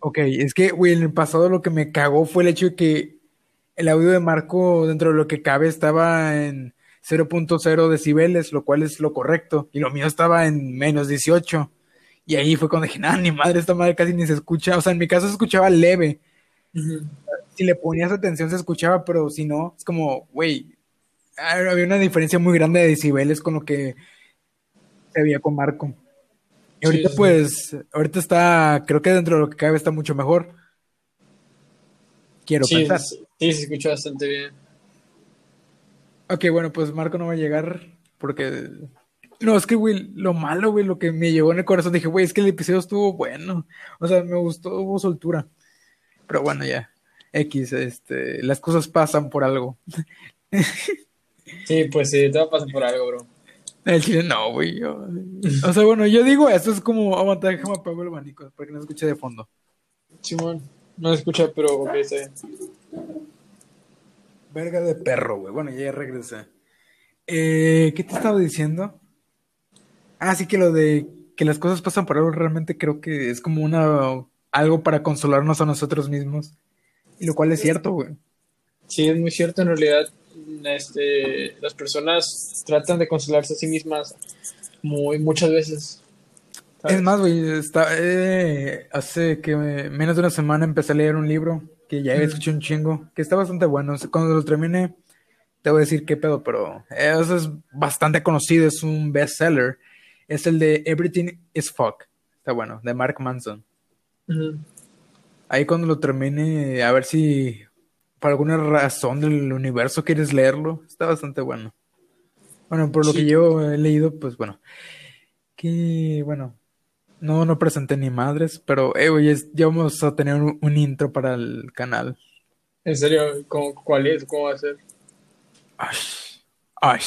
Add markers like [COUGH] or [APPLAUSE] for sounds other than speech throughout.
Ok, es que, güey, en el pasado lo que me cagó fue el hecho de que el audio de Marco, dentro de lo que cabe, estaba en 0.0 decibeles, lo cual es lo correcto, y lo mío estaba en menos 18. Y ahí fue cuando dije, nada, ni madre, esta madre casi ni se escucha. O sea, en mi caso se escuchaba leve. Si le ponías atención se escuchaba, pero si no, es como, güey, había una diferencia muy grande de decibeles con lo que se veía con Marco. Y ahorita, pues, ahorita está, creo que dentro de lo que cabe está mucho mejor. Quiero pensar. Sí, sí, se escucha bastante bien. Ok, bueno, pues Marco no va a llegar porque. No, es que, güey, lo malo, güey, lo que me llegó en el corazón, dije, güey, es que el episodio estuvo bueno. O sea, me gustó, hubo soltura. Pero bueno, ya. X, este, las cosas pasan por algo. [LAUGHS] sí, pues sí, todo pasa por algo, bro. El chile no, güey. O sea, bueno, yo digo, esto es como aguanta, déjame apago el abanico para que no escuche de fondo. Simón, no escucha, pero ok, está bien. Verga de perro, güey. Bueno, ya regresé. Eh, ¿Qué te estaba diciendo? Ah, sí que lo de que las cosas pasan por algo realmente creo que es como una algo para consolarnos a nosotros mismos. Y lo cual es cierto, güey. Sí, es muy cierto. En realidad, este, las personas tratan de consolarse a sí mismas muy muchas veces. Es más, güey, eh, hace que menos de una semana empecé a leer un libro que ya escuché un chingo, que está bastante bueno. Cuando lo termine, te voy a decir qué pedo, pero eso es bastante conocido, es un bestseller. Es el de Everything is Fuck. Está bueno, de Mark Manson. Ahí cuando lo termine, a ver si por alguna razón del universo quieres leerlo. Está bastante bueno. Bueno, por lo que yo he leído, pues bueno. Que bueno, no, no presenté ni madres, pero eh, oye, ya vamos a tener un, intro para el canal. ¿En serio? ¿Cómo, ¿Cuál es? ¿Cómo va a ser? Ay, ay,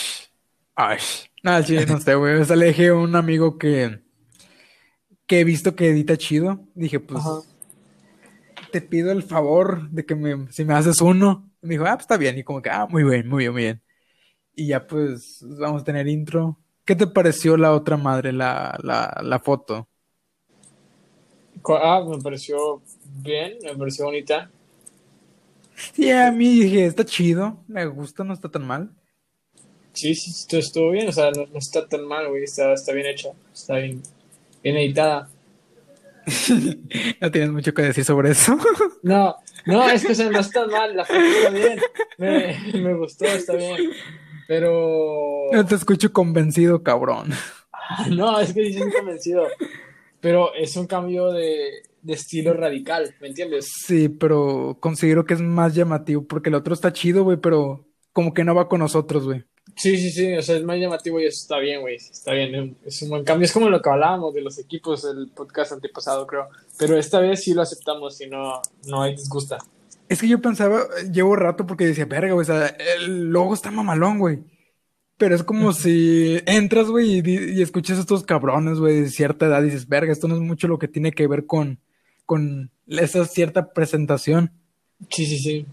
ay. Nada, sí, no sé, güey. O sea, le dije a un amigo que, que he visto que edita chido. Dije, pues, te pido el favor de que me, si me haces uno. me dijo, ah, pues está bien. Y como que, ah, muy bien, muy bien, muy bien. Y ya pues vamos a tener intro. ¿Qué te pareció la otra madre, la, la, la foto? Ah, me pareció bien, me pareció bonita. Sí, a mí dije, está chido, me gusta, no está tan mal. Sí, sí, estuvo bien, o sea, no, está tan mal, güey, está, está bien hecha, está bien, bien editada. No tienes mucho que decir sobre eso. [LAUGHS] no, no, es que o sea, no está mal, la está bien, me, me gustó, está bien, pero... No te escucho convencido, cabrón. no, es que estoy convencido. Pero es un cambio de, estilo radical, ¿me entiendes? Sí, pero considero que es más llamativo porque el otro está chido, güey, pero como que no va con nosotros, güey. Sí, sí, sí, o sea, es más llamativo y eso está bien, güey, está bien, es un buen cambio. Es como lo que hablábamos de los equipos del podcast antepasado, creo. Pero esta vez sí lo aceptamos y no, no hay disgusta. Es que yo pensaba, llevo rato porque decía, verga, güey, o sea, el logo está mamalón, güey. Pero es como [LAUGHS] si entras, güey, y, escuchas a estos cabrones, güey, de cierta edad y dices, verga, esto no es mucho lo que tiene que ver con, con esa cierta presentación. Sí, sí, sí.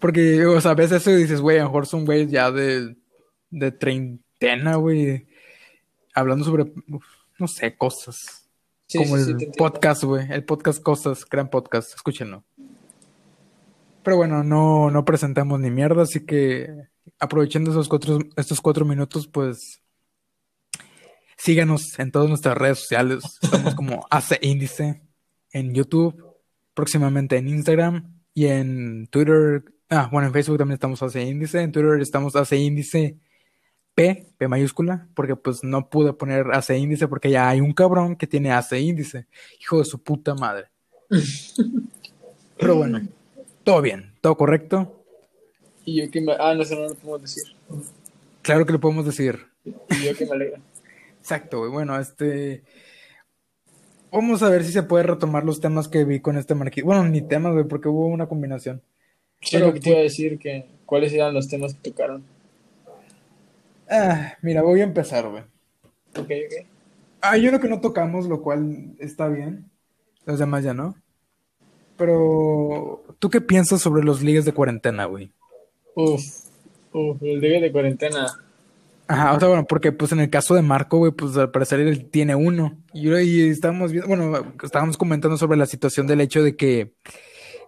Porque, o sea, ves eso y dices, güey, a lo mejor son güeyes ya de, de treintena, güey, hablando sobre, no sé, cosas. como el podcast, güey, el podcast Cosas, gran podcast, escúchenlo. Pero bueno, no, no presentamos ni mierda, así que aprovechando esos cuatro, estos cuatro minutos, pues síganos en todas nuestras redes sociales. Estamos como [LAUGHS] Hace Índice en YouTube, próximamente en Instagram y en Twitter. Ah, bueno, en Facebook también estamos Hace Índice. En Twitter estamos Hace Índice P, P mayúscula, porque pues no pude poner Hace Índice porque ya hay un cabrón que tiene Hace Índice. Hijo de su puta madre. Pero bueno, todo bien, todo correcto. Y yo que me... Ah, no, eso no lo podemos decir. Claro que lo podemos decir. Y yo que me alegra. Exacto, güey. Bueno, este... Vamos a ver si se puede retomar los temas que vi con este marquito. Bueno, ni temas, güey, porque hubo una combinación. Sí, Pero, lo que te iba a decir, que ¿cuáles eran los temas que tocaron? Ah, mira, voy a empezar, güey. Ok, ok. Hay uno que no tocamos, lo cual está bien. Los demás ya no. Pero, ¿tú qué piensas sobre los ligues de cuarentena, güey? Uf, uf, el día de cuarentena. Ajá, o sea, bueno, porque pues en el caso de Marco, güey, pues al parecer él tiene uno. Y, y estábamos viendo, bueno, estábamos comentando sobre la situación del hecho de que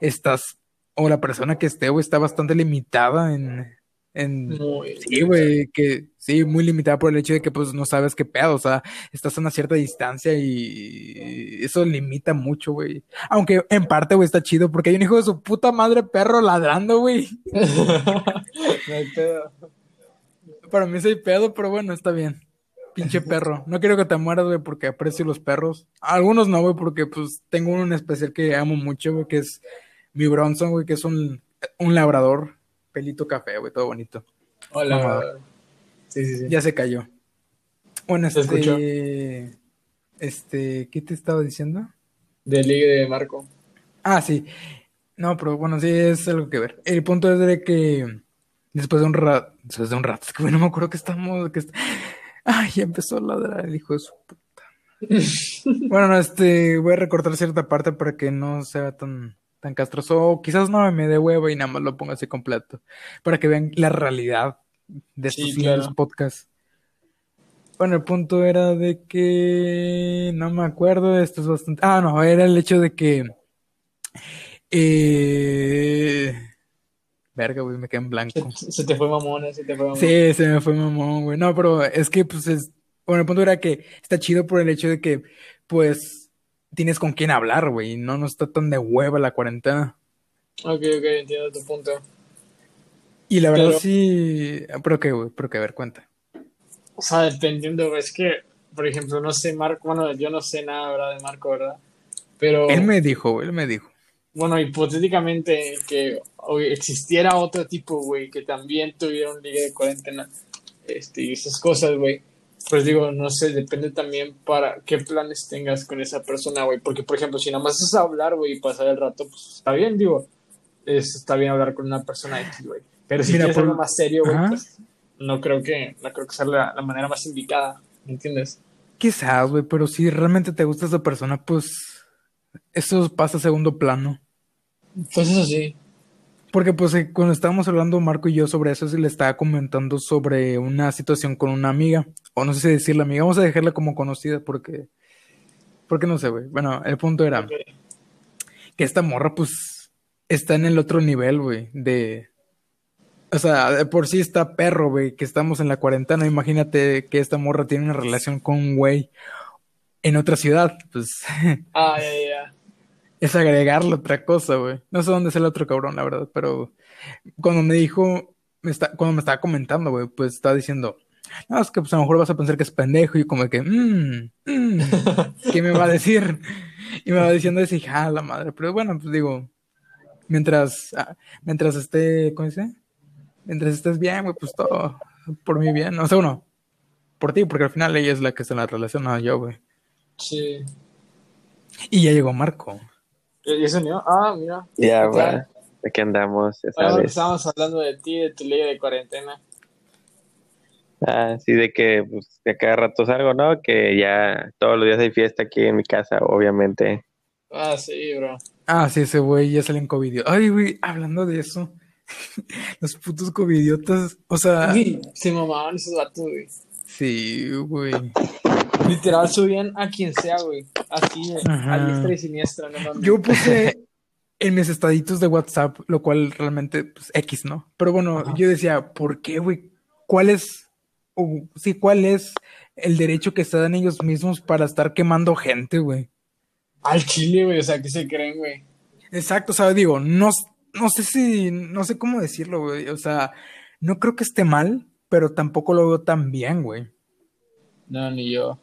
estás, o la persona que esté, güey, está bastante limitada en, en Muy sí, güey, que sí, muy limitada por el hecho de que pues no sabes qué pedo, o sea, estás a una cierta distancia y eso limita mucho, güey. Aunque en parte, güey, está chido porque hay un hijo de su puta madre perro ladrando, güey. [LAUGHS] [LAUGHS] no hay pedo. Para mí soy pedo, pero bueno, está bien. Pinche [LAUGHS] perro. No quiero que te mueras, güey, porque aprecio los perros. Algunos no, güey, porque pues tengo uno en especial que amo mucho, güey, que es mi Bronson, güey, que es un, un labrador, pelito café, güey, todo bonito. Hola. Mamador. Sí, sí, sí. Ya se cayó. Bueno, este. Este, ¿qué te estaba diciendo? De Ligue de Marco. Ah, sí. No, pero bueno, sí es algo que ver. El punto es de que después de un rato, después de un rato, [LAUGHS] es que güey, no me acuerdo que estamos, que Ay, ya empezó a ladrar el hijo de su puta. [LAUGHS] Bueno, no, este, voy a recortar cierta parte para que no sea tan, tan castroso. O quizás no me dé huevo y nada más lo ponga así completo. Para que vean la realidad de estos Sí, claro. podcasts. Bueno, el punto era de que no me acuerdo, esto es bastante. Ah, no, era el hecho de que. Eh... Verga, güey, me quedé en blanco. Se, se te fue mamona, se te fue mamona. Sí, se me fue mamón, güey. No, pero es que, pues, es... Bueno, el punto era que está chido por el hecho de que, pues, tienes con quién hablar, güey. No, no está tan de hueva la cuarentena. Ok, ok, entiendo tu punto. Y la verdad Pero- sí... Pero qué, güey, pero qué, a ver, cuenta. O sea, dependiendo, güey, es que, por ejemplo, no sé, Marco, bueno, yo no sé nada, ¿verdad? De Marco, ¿verdad? Pero, Él me dijo, güey, él me dijo. bueno, hipotéticamente que existiera otro tipo, güey, que también tuviera un ligue de cuarentena, este, y esas cosas, güey, pues digo, no sé, depende también para qué planes tengas con esa persona, güey, porque, por ejemplo, si nada más es hablar, güey, y pasar el rato, pues está bien, digo, es, está bien hablar con una persona X, güey, pero si Mira, quieres por- algo más serio, güey, pues no creo que, no creo que sea la, la manera más indicada, ¿me entiendes? Quizás, güey, pero si realmente te gusta esa persona, pues... Eso pasa a segundo plano. Pues eso sí. Porque pues eh, cuando estábamos hablando Marco y yo sobre eso, sí le estaba comentando sobre una situación con una amiga, o no sé si decirle amiga, vamos a dejarla como conocida porque, porque no sé, güey. Bueno, el punto era que esta morra pues está en el otro nivel, güey, de... O sea, de por sí está perro, güey, que estamos en la cuarentena. Imagínate que esta morra tiene una relación con un güey en otra ciudad, pues [LAUGHS] Ah, ya, ya, ya. Es agregarle otra cosa, güey. No sé dónde es el otro cabrón, la verdad, pero cuando me dijo, me está, cuando me estaba comentando, güey, pues estaba diciendo, no, es que pues a lo mejor vas a pensar que es pendejo y como que, mmm, mmm, ¿qué me va a decir? Y me va diciendo eso y dije, ah, la madre, pero bueno, pues digo, mientras, ah, mientras esté, ¿cómo dice? Mientras estés bien, güey, pues todo por mí bien. O sea, uno, por ti, porque al final ella es la que está en la relación, no yo, güey. Sí. Y ya llegó Marco. ¿Y eso no? Ah, mira. Ya, va. Aquí andamos, ya sabes. estábamos hablando de ti, de tu ley de cuarentena. Ah, sí, de que pues, de cada rato salgo, ¿no? Que ya todos los días hay fiesta aquí en mi casa, obviamente. Ah, sí, bro. Ah, sí, ese güey ya salió en covidio. Ay, güey, hablando de eso. [LAUGHS] Los putos covidiotas. O sea, Uy, se mamaban esos vatos, güey. sí, güey. Literal subían a quien sea, güey. Así, Ajá. a diestra y siniestra, no mames. Yo puse en mis estaditos de WhatsApp, lo cual realmente, pues, X, ¿no? Pero bueno, Ajá. yo decía, ¿por qué, güey? ¿Cuál es, o, sí, cuál es el derecho que se dan ellos mismos para estar quemando gente, güey? Al chile, güey. O sea, ¿qué se creen, güey? Exacto, o sea, digo, no, no sé si, no sé cómo decirlo, güey. O sea, no creo que esté mal, pero tampoco lo veo tan bien, güey. No, ni yo.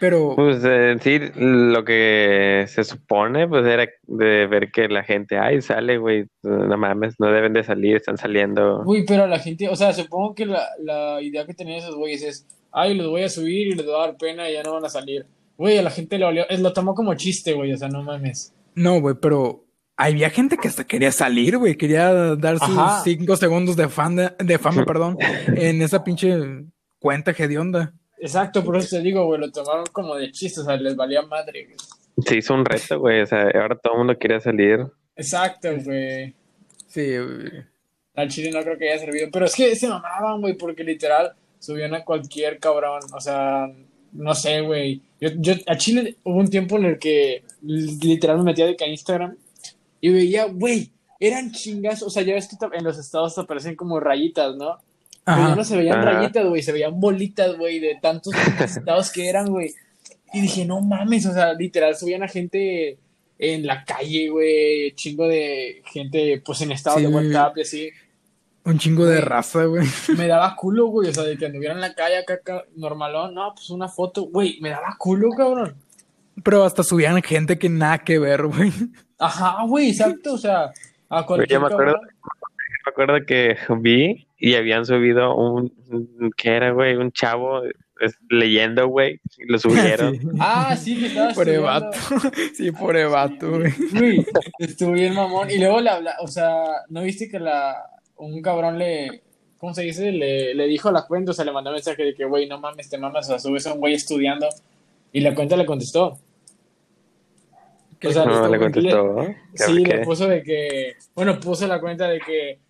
Pero, Pues eh, sí, lo que se supone, pues era de ver que la gente, ay, sale, güey, no mames, no deben de salir, están saliendo. Uy, pero la gente, o sea, supongo que la, la idea que tenían esos güeyes es, ay, los voy a subir y les voy a dar pena y ya no van a salir. Güey, a la gente le olió, es- lo tomó como chiste, güey, o sea, no mames. no, güey, pero había gente que hasta quería salir, güey. Quería dar sus Ajá. cinco segundos de fama, de fama, [LAUGHS] perdón, en esa pinche cuenta hedionda. Exacto, por eso te digo, güey, lo tomaron como de chiste, o sea, les valía madre, güey. Se hizo un reto, güey, o sea, ahora todo el mundo quiere salir. Exacto, güey. Sí, güey. Al chile no creo que haya servido, pero es que se mamaban, güey, porque literal, subían a cualquier cabrón, o sea, no sé, güey. Yo, yo, a Chile hubo un tiempo en el que literal me metía de que a Instagram y veía, güey, eran chingas, o sea, ya ves que en los estados te aparecen como rayitas, ¿no? Pero ya no se veían rayitas, güey, se veían bolitas, güey, de tantos estados que eran, güey. Y dije, no mames, o sea, literal, subían a gente en la calle, güey, chingo de gente, pues en estado de WhatsApp y así. Un chingo de raza, güey. Me daba culo, güey, o sea, de que anduvieran en la calle acá, normalón, no, pues una foto, güey, me daba culo, cabrón. Pero hasta subían gente que nada que ver, güey. Ajá, güey, exacto, o sea, a cualquier Yo me acuerdo, me acuerdo que vi y habían subido un, ¿qué era, güey? Un chavo leyendo, güey, y lo subieron. Ah, sí, que estaba Por evato. [LAUGHS] Sí, por evato, güey. Güey, estuvo bien mamón. Y luego, la, o sea, ¿no viste que la un cabrón le, ¿cómo se dice? Le, le dijo a la cuenta, o sea, le mandó un mensaje de que, güey, no mames, te mamas, o sea, subes a un güey estudiando. Y la cuenta le contestó. O sea, no, le contestó. sí, le puso de que, bueno, puso la cuenta de que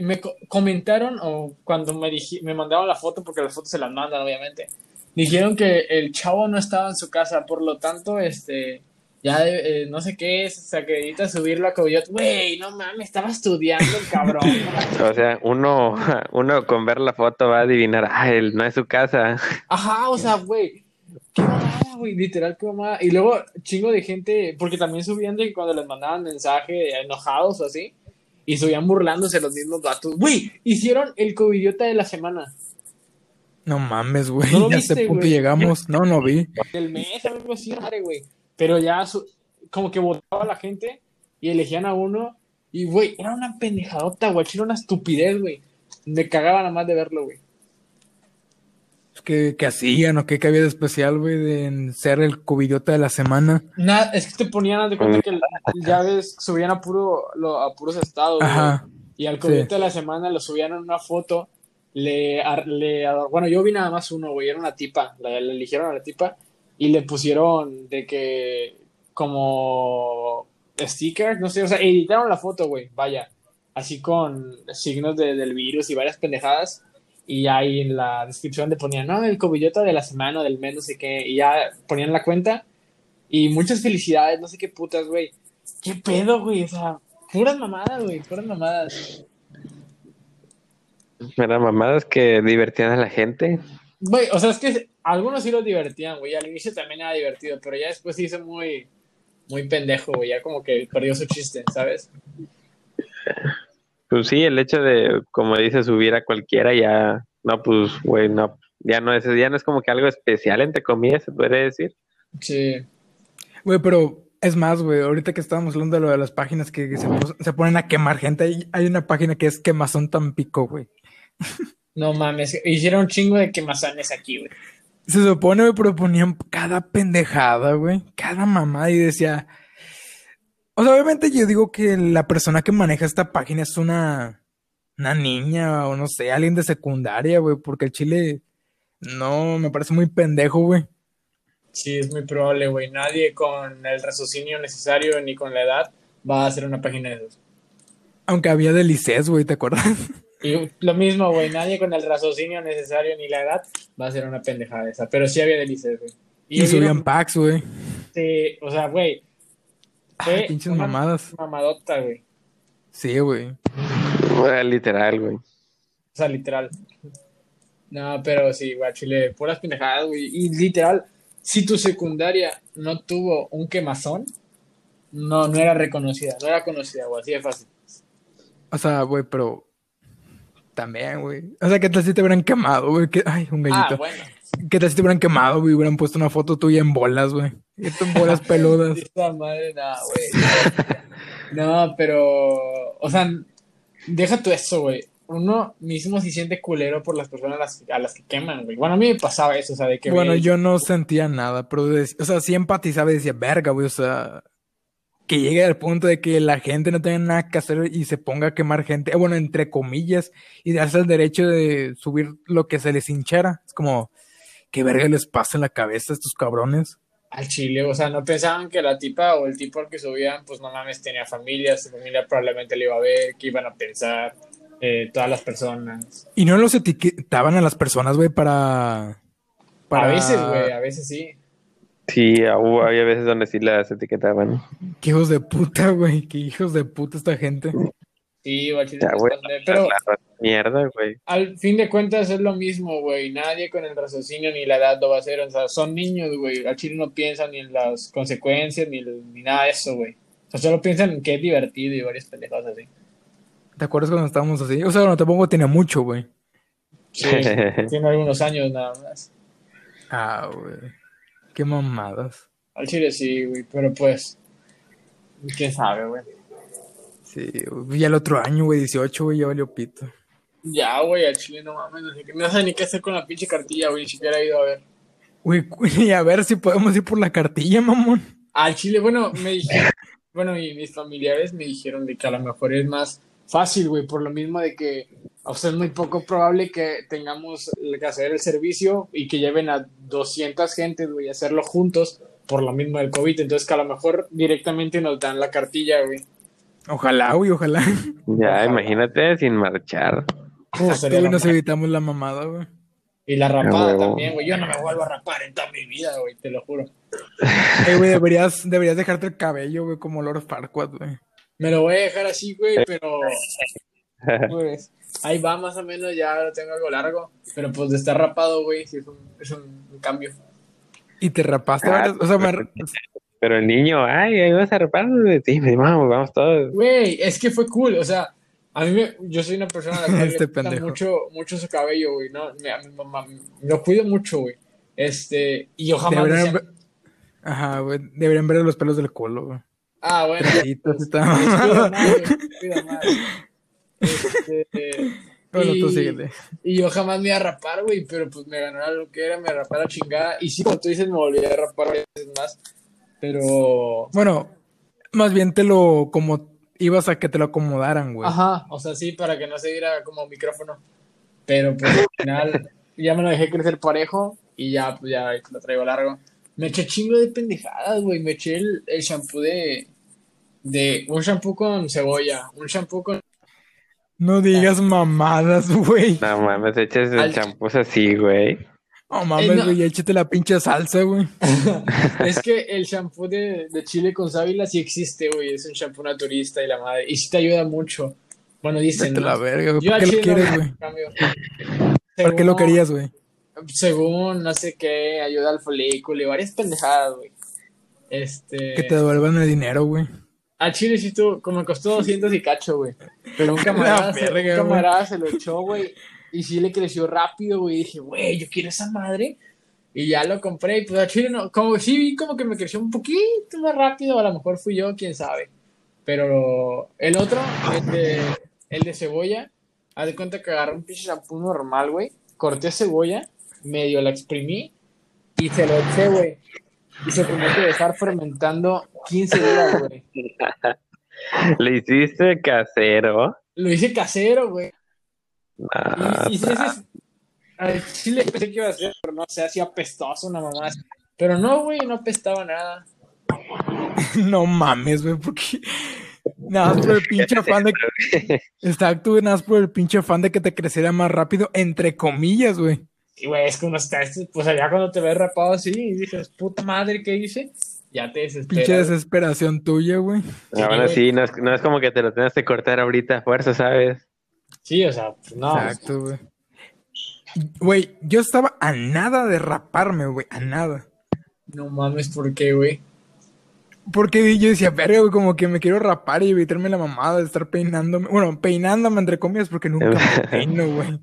me comentaron o cuando me, me mandaron la foto, porque las fotos se las mandan, obviamente, dijeron que el chavo no estaba en su casa, por lo tanto, este, ya eh, no sé qué es, se acredita subirlo a Cobillote. Güey, no mames, estaba estudiando el cabrón. [LAUGHS] o sea, uno, uno con ver la foto va a adivinar, ah, él no es su casa. Ajá, o sea, güey, qué mamada, güey, literal, qué mamada. Y luego, chingo de gente, porque también subían de cuando les mandaban mensaje enojados o así, y subían burlándose los mismos datos. Güey, hicieron el covidiota de la semana. No mames, güey, ya a este punto llegamos. No, no vi. El mes, algo así, madre, güey. Pero ya, como que votaba la gente y elegían a uno. Y, güey, era una pendejadota, güey. Era una estupidez, güey. Me cagaba nada más de verlo, güey. ¿Qué, hacían o qué había de especial, güey, de ser el cubidiota de la semana? Nada, es que te ponían de cuenta que ya ves, subían a, puro, a puros estados, Ajá. Y al cubidiota de la semana lo subían en una foto. Le, le, bueno, yo vi nada más uno, güey, era una tipa. Le, le eligieron a la tipa y le pusieron de que como stickers, no sé, o sea, editaron la foto, güey, vaya, así con signos del virus y varias pendejadas. Y ahí en la descripción le ponían, no, el cobillota de la semana, del mes, no sé qué, y ya ponían la cuenta. Y muchas felicidades, no sé qué putas, güey. ¿Qué pedo, güey? O sea, puras mamadas, güey, puras mamadas. Eran mamadas que divertían a la gente. Güey, o sea, es que algunos sí los divertían, güey. Al inicio también era divertido, pero ya después se hizo muy, muy pendejo, güey. Ya como que perdió su chiste, ¿sabes? Pues sí, el hecho de, como dices, subir a cualquiera ya, no, pues, güey, no, ya no es, ya no es como que algo especial, entre comillas, se puede decir. Sí. Güey, pero es más, güey, ahorita que estábamos hablando de lo de las páginas que, se, se, ponen a quemar gente, hay, hay una página que es Quemazón Tampico, güey. [LAUGHS] No mames, hicieron un chingo de quemazones aquí, güey. Se supone, me proponían cada pendejada, güey. Cada mamá y decía. O sea, obviamente yo digo que la persona que maneja esta página es una. Una niña o no sé, alguien de secundaria, güey. Porque el chile. No, me parece muy pendejo, güey. Sí, es muy probable, güey. Nadie con el raciocinio necesario ni con la edad va a hacer una página de esos. Aunque había de liceos, güey, ¿te acuerdas? [LAUGHS] Y lo mismo, güey, nadie con el raciocinio necesario ni la edad va a ser una pendejada esa. Pero sí había delices, güey. Y, subían packs, güey. Sí, o sea, güey. Fue pinches mamadas. Mamadota, güey. Sí, güey. Literal, güey. O sea, literal. No, pero sí, güey, Chile, puras pendejadas, güey. Y literal, si tu secundaria no tuvo un quemazón, no, no era reconocida, no era conocida, güey, así de fácil. O sea, güey, pero también, güey. O sea, ¿qué tal si te hubieran quemado, güey? Ay, un gallito. Ah, bueno. ¿Qué tal si te hubieran quemado, güey? Hubieran puesto una foto tuya en bolas, güey. Esto en bolas [LAUGHS] peludas. madre, no, güey. No, pero. O sea, deja tú eso, güey. Uno mismo se siente culero por las personas a las, que queman, güey. Bueno, a mí me pasaba eso, o sea, de que. Bueno, yo no sentía nada, pero. o sea, sí empatizaba y decía, verga, güey, o sea que llegue al punto de que la gente no tenga nada que hacer y se ponga a quemar gente, bueno, entre comillas, y darse el derecho de subir lo que se les hinchara. Es como, ¿qué verga les pasa en la cabeza a estos cabrones? Al chile, o sea, no pensaban que la tipa o el tipo al que subían, pues no mames, tenía familia, su familia probablemente le iba a ver, que iban a pensar. eh, todas las personas. Y no los etiquetaban a las personas, güey, para, para... A veces, güey, a veces sí. Sí, hubo- había veces donde sí las etiquetaban. Qué hijos de puta, güey. Qué hijos de puta esta gente. Sí, güey, al Ya, güey. pero La raza mierda, güey. al fin de cuentas es lo mismo, güey. Nadie con el raciocinio ni la edad lo va a hacer. O sea, son niños, güey. Al chile no piensan ni en las consecuencias ni, ni nada de eso, güey. O sea, solo piensan en que es divertido y varias pendejadas así. ¿Te acuerdas cuando estábamos así? O sea, no tampoco tenía mucho, güey. Sí, [LAUGHS] tiene algunos años nada más. Ah, güey. Qué mamadas. Al chile sí, güey, pero pues. ¿Quién sabe, güey? Sí, ya el otro año, güey, 18, güey, ya valió pito. Ya, güey, al chile no mames. No sé, qué- no sé ni qué hacer con la pinche cartilla, güey. Ni siquiera he ido a ver. Güey, [LAUGHS] y a ver si podemos ir por la cartilla, mamón. Al chile, bueno, me dijeron. [LAUGHS] Bueno, y mis familiares me dijeron de que a lo mejor es más fácil, güey, por lo mismo de que. O sea, es muy poco probable que tengamos que hacer el servicio y que lleven a 200 gentes, güey, a hacerlo juntos por lo mismo del COVID. Entonces, que a lo mejor directamente nos dan la cartilla, güey. Ojalá, güey, ojalá. Ya, imagínate sin marchar. Güey, lo nos evitamos la mamada, güey. Y la rapada Ah, también, güey. Yo no me vuelvo a rapar en toda mi vida, güey, te lo juro. Ey, güey, deberías, deberías dejarte el cabello, güey, como Lord Farquaad, güey. Me lo voy a dejar así, güey, pero pues ahí va más o menos, ya lo tengo algo largo, pero pues de estar rapado, güey, sí es un, es un, un cambio. Y te rapaste, Ah, o sea, me- Pero el niño, ay, ahí vas a repararnos. Sí, me vamos, vamos todos. Güey, es que fue cool, o sea, a mí me, yo soy una persona a la [LAUGHS] que Este le gusta mucho, mucho su cabello, güey, ¿no? Me- a mi mamá, lo cuido mucho, güey. Este, y yo jamás deberían, decía- ajá, güey, deberían ver los pelos del culo, güey. Ah, bueno. Pues, está pues, mamado. cuida más. Este, [LAUGHS] Bueno, tú y- síguele. Y yo jamás me iba a rapar, güey, pero pues me ganó lo que era, me rapé a la chingada. Y sí, como tú dices, me volví a rapar veces más. Pero. Bueno, más bien te lo, como, ibas a que te lo acomodaran, güey. Ajá, o sea, sí, para que no se viera como micrófono. Pero pues al final [LAUGHS] ya me lo dejé crecer parejo y ya, pues ya lo traigo largo. Me eché chingo de pendejadas, güey. Me eché el, el shampoo de, de. Un shampoo con cebolla, un shampoo con. No digas mamadas, güey. No mames, eches el champús así, güey. No mames, Eh, no. güey, échate la pinche salsa, güey. [LAUGHS] Es que el shampoo de, de chile con sábila sí existe, güey. Es un shampoo naturista y la madre. Y sí te ayuda mucho. Bueno, dicen. ¿no? la verga, güey. ¿Por qué lo quieres, güey? ¿Por qué lo querías, güey? Según no sé qué, ayuda al folículo y varias pendejadas, güey. Este. Que te devuelvan el dinero, güey. Al chile sí tú, como costó 200 y cacho, güey. Pero un [LAUGHS] camarada, se, un verga, güey. camarada se lo echó, güey. Y sí le creció rápido, güey. Y dije, güey, yo quiero esa madre. Y ya lo compré. Y pues al chile no, como sí vi como que me creció un poquito más rápido. A lo mejor fui yo, quién sabe. Pero el otro, el de, el de cebolla, haz de cuenta que agarré un pinche shampoo normal, güey. Corté cebolla, medio la exprimí y se lo eché, güey. Y se tenía que dejar fermentando 15 días, güey. [LAUGHS] Le hiciste casero. Lo hice casero, güey. Ah, Y, y sí, sí, al chile pensé que iba a ser, pero no sé, así apestoso una mamá. Pero no, güey, no apestaba nada. [LAUGHS] No mames, güey, porque. Nada más por el pinche afán de. Exacto, güey, nada más por el pinche afán de que te creciera más rápido, entre comillas, güey. Y, güey, es que uno está, pues allá cuando te ves rapado así y dices, puta madre, ¿qué hice? Ya te Pinche desesperas. desesperación tuya, güey. Aún así, no es, no es como que te lo tengas que cortar ahorita a fuerza, ¿sabes? Sí, o sea, pues no. Exacto, güey. Güey, yo estaba a nada de raparme, güey, a nada. No mames, ¿por qué, güey? Porque yo decía, verga, güey, como que me quiero rapar y evitarme la mamada de estar peinándome. Bueno, peinándome entre comillas, porque nunca me [LAUGHS] peino, güey.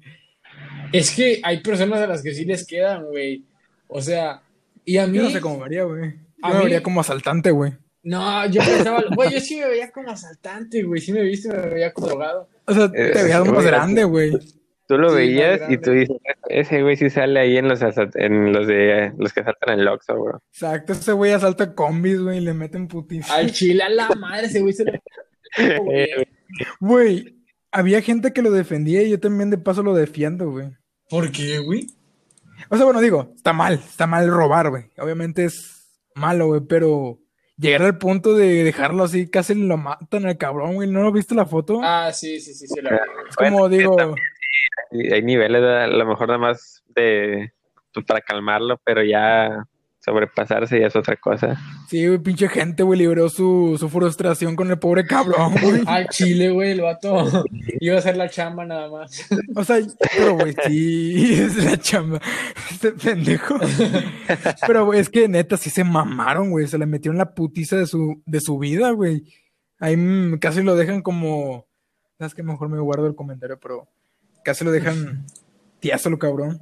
Es que hay personas a las que sí les quedan, güey. O sea, y a mí. Yo no sé cómo varía, güey. A Yo me mí- vería como asaltante, güey. No, yo pensaba, güey, yo sí me veía como asaltante, güey. Sí me viste, me veía como drogado. O sea, Eh, te veías más güey, grande, güey. Tú lo Sí, veías y tú dices, ese güey sí sale ahí en los, asalt- en los de los que saltan en el Oxxo, bro. Exacto, ese güey asalta combis, güey, y le meten putis. Al chile a la madre, ese güey se güey. [LAUGHS] Eh, Güey, había gente que lo defendía y yo también de paso lo defiendo, güey. ¿Por qué, güey? O sea, bueno, digo, está mal, está mal robar, güey. Obviamente es malo, güey, pero llegar al punto de dejarlo así, casi lo matan al cabrón, güey. ¿No lo viste la foto? Ah, sí, sí, sí, sí, la güey. es como bueno, digo, Y Hay niveles, a lo mejor nada más de pues, para calmarlo, pero ya sobrepasarse ya es otra cosa. sí, güey, pinche gente, güey, liberó su, su frustración con el pobre cabrón, güey. Al chile, güey, el vato iba a hacer la chamba nada más. O sea, pero güey, sí, [LAUGHS] es la chamba. Este pendejo. Pero güey, es que neta sí se mamaron, güey. Se le metieron la putiza de su, de su vida, güey. Ahí mm, casi lo dejan como. Sabes que mejor me guardo el comentario, pero casi lo dejan tiazo lo cabrón.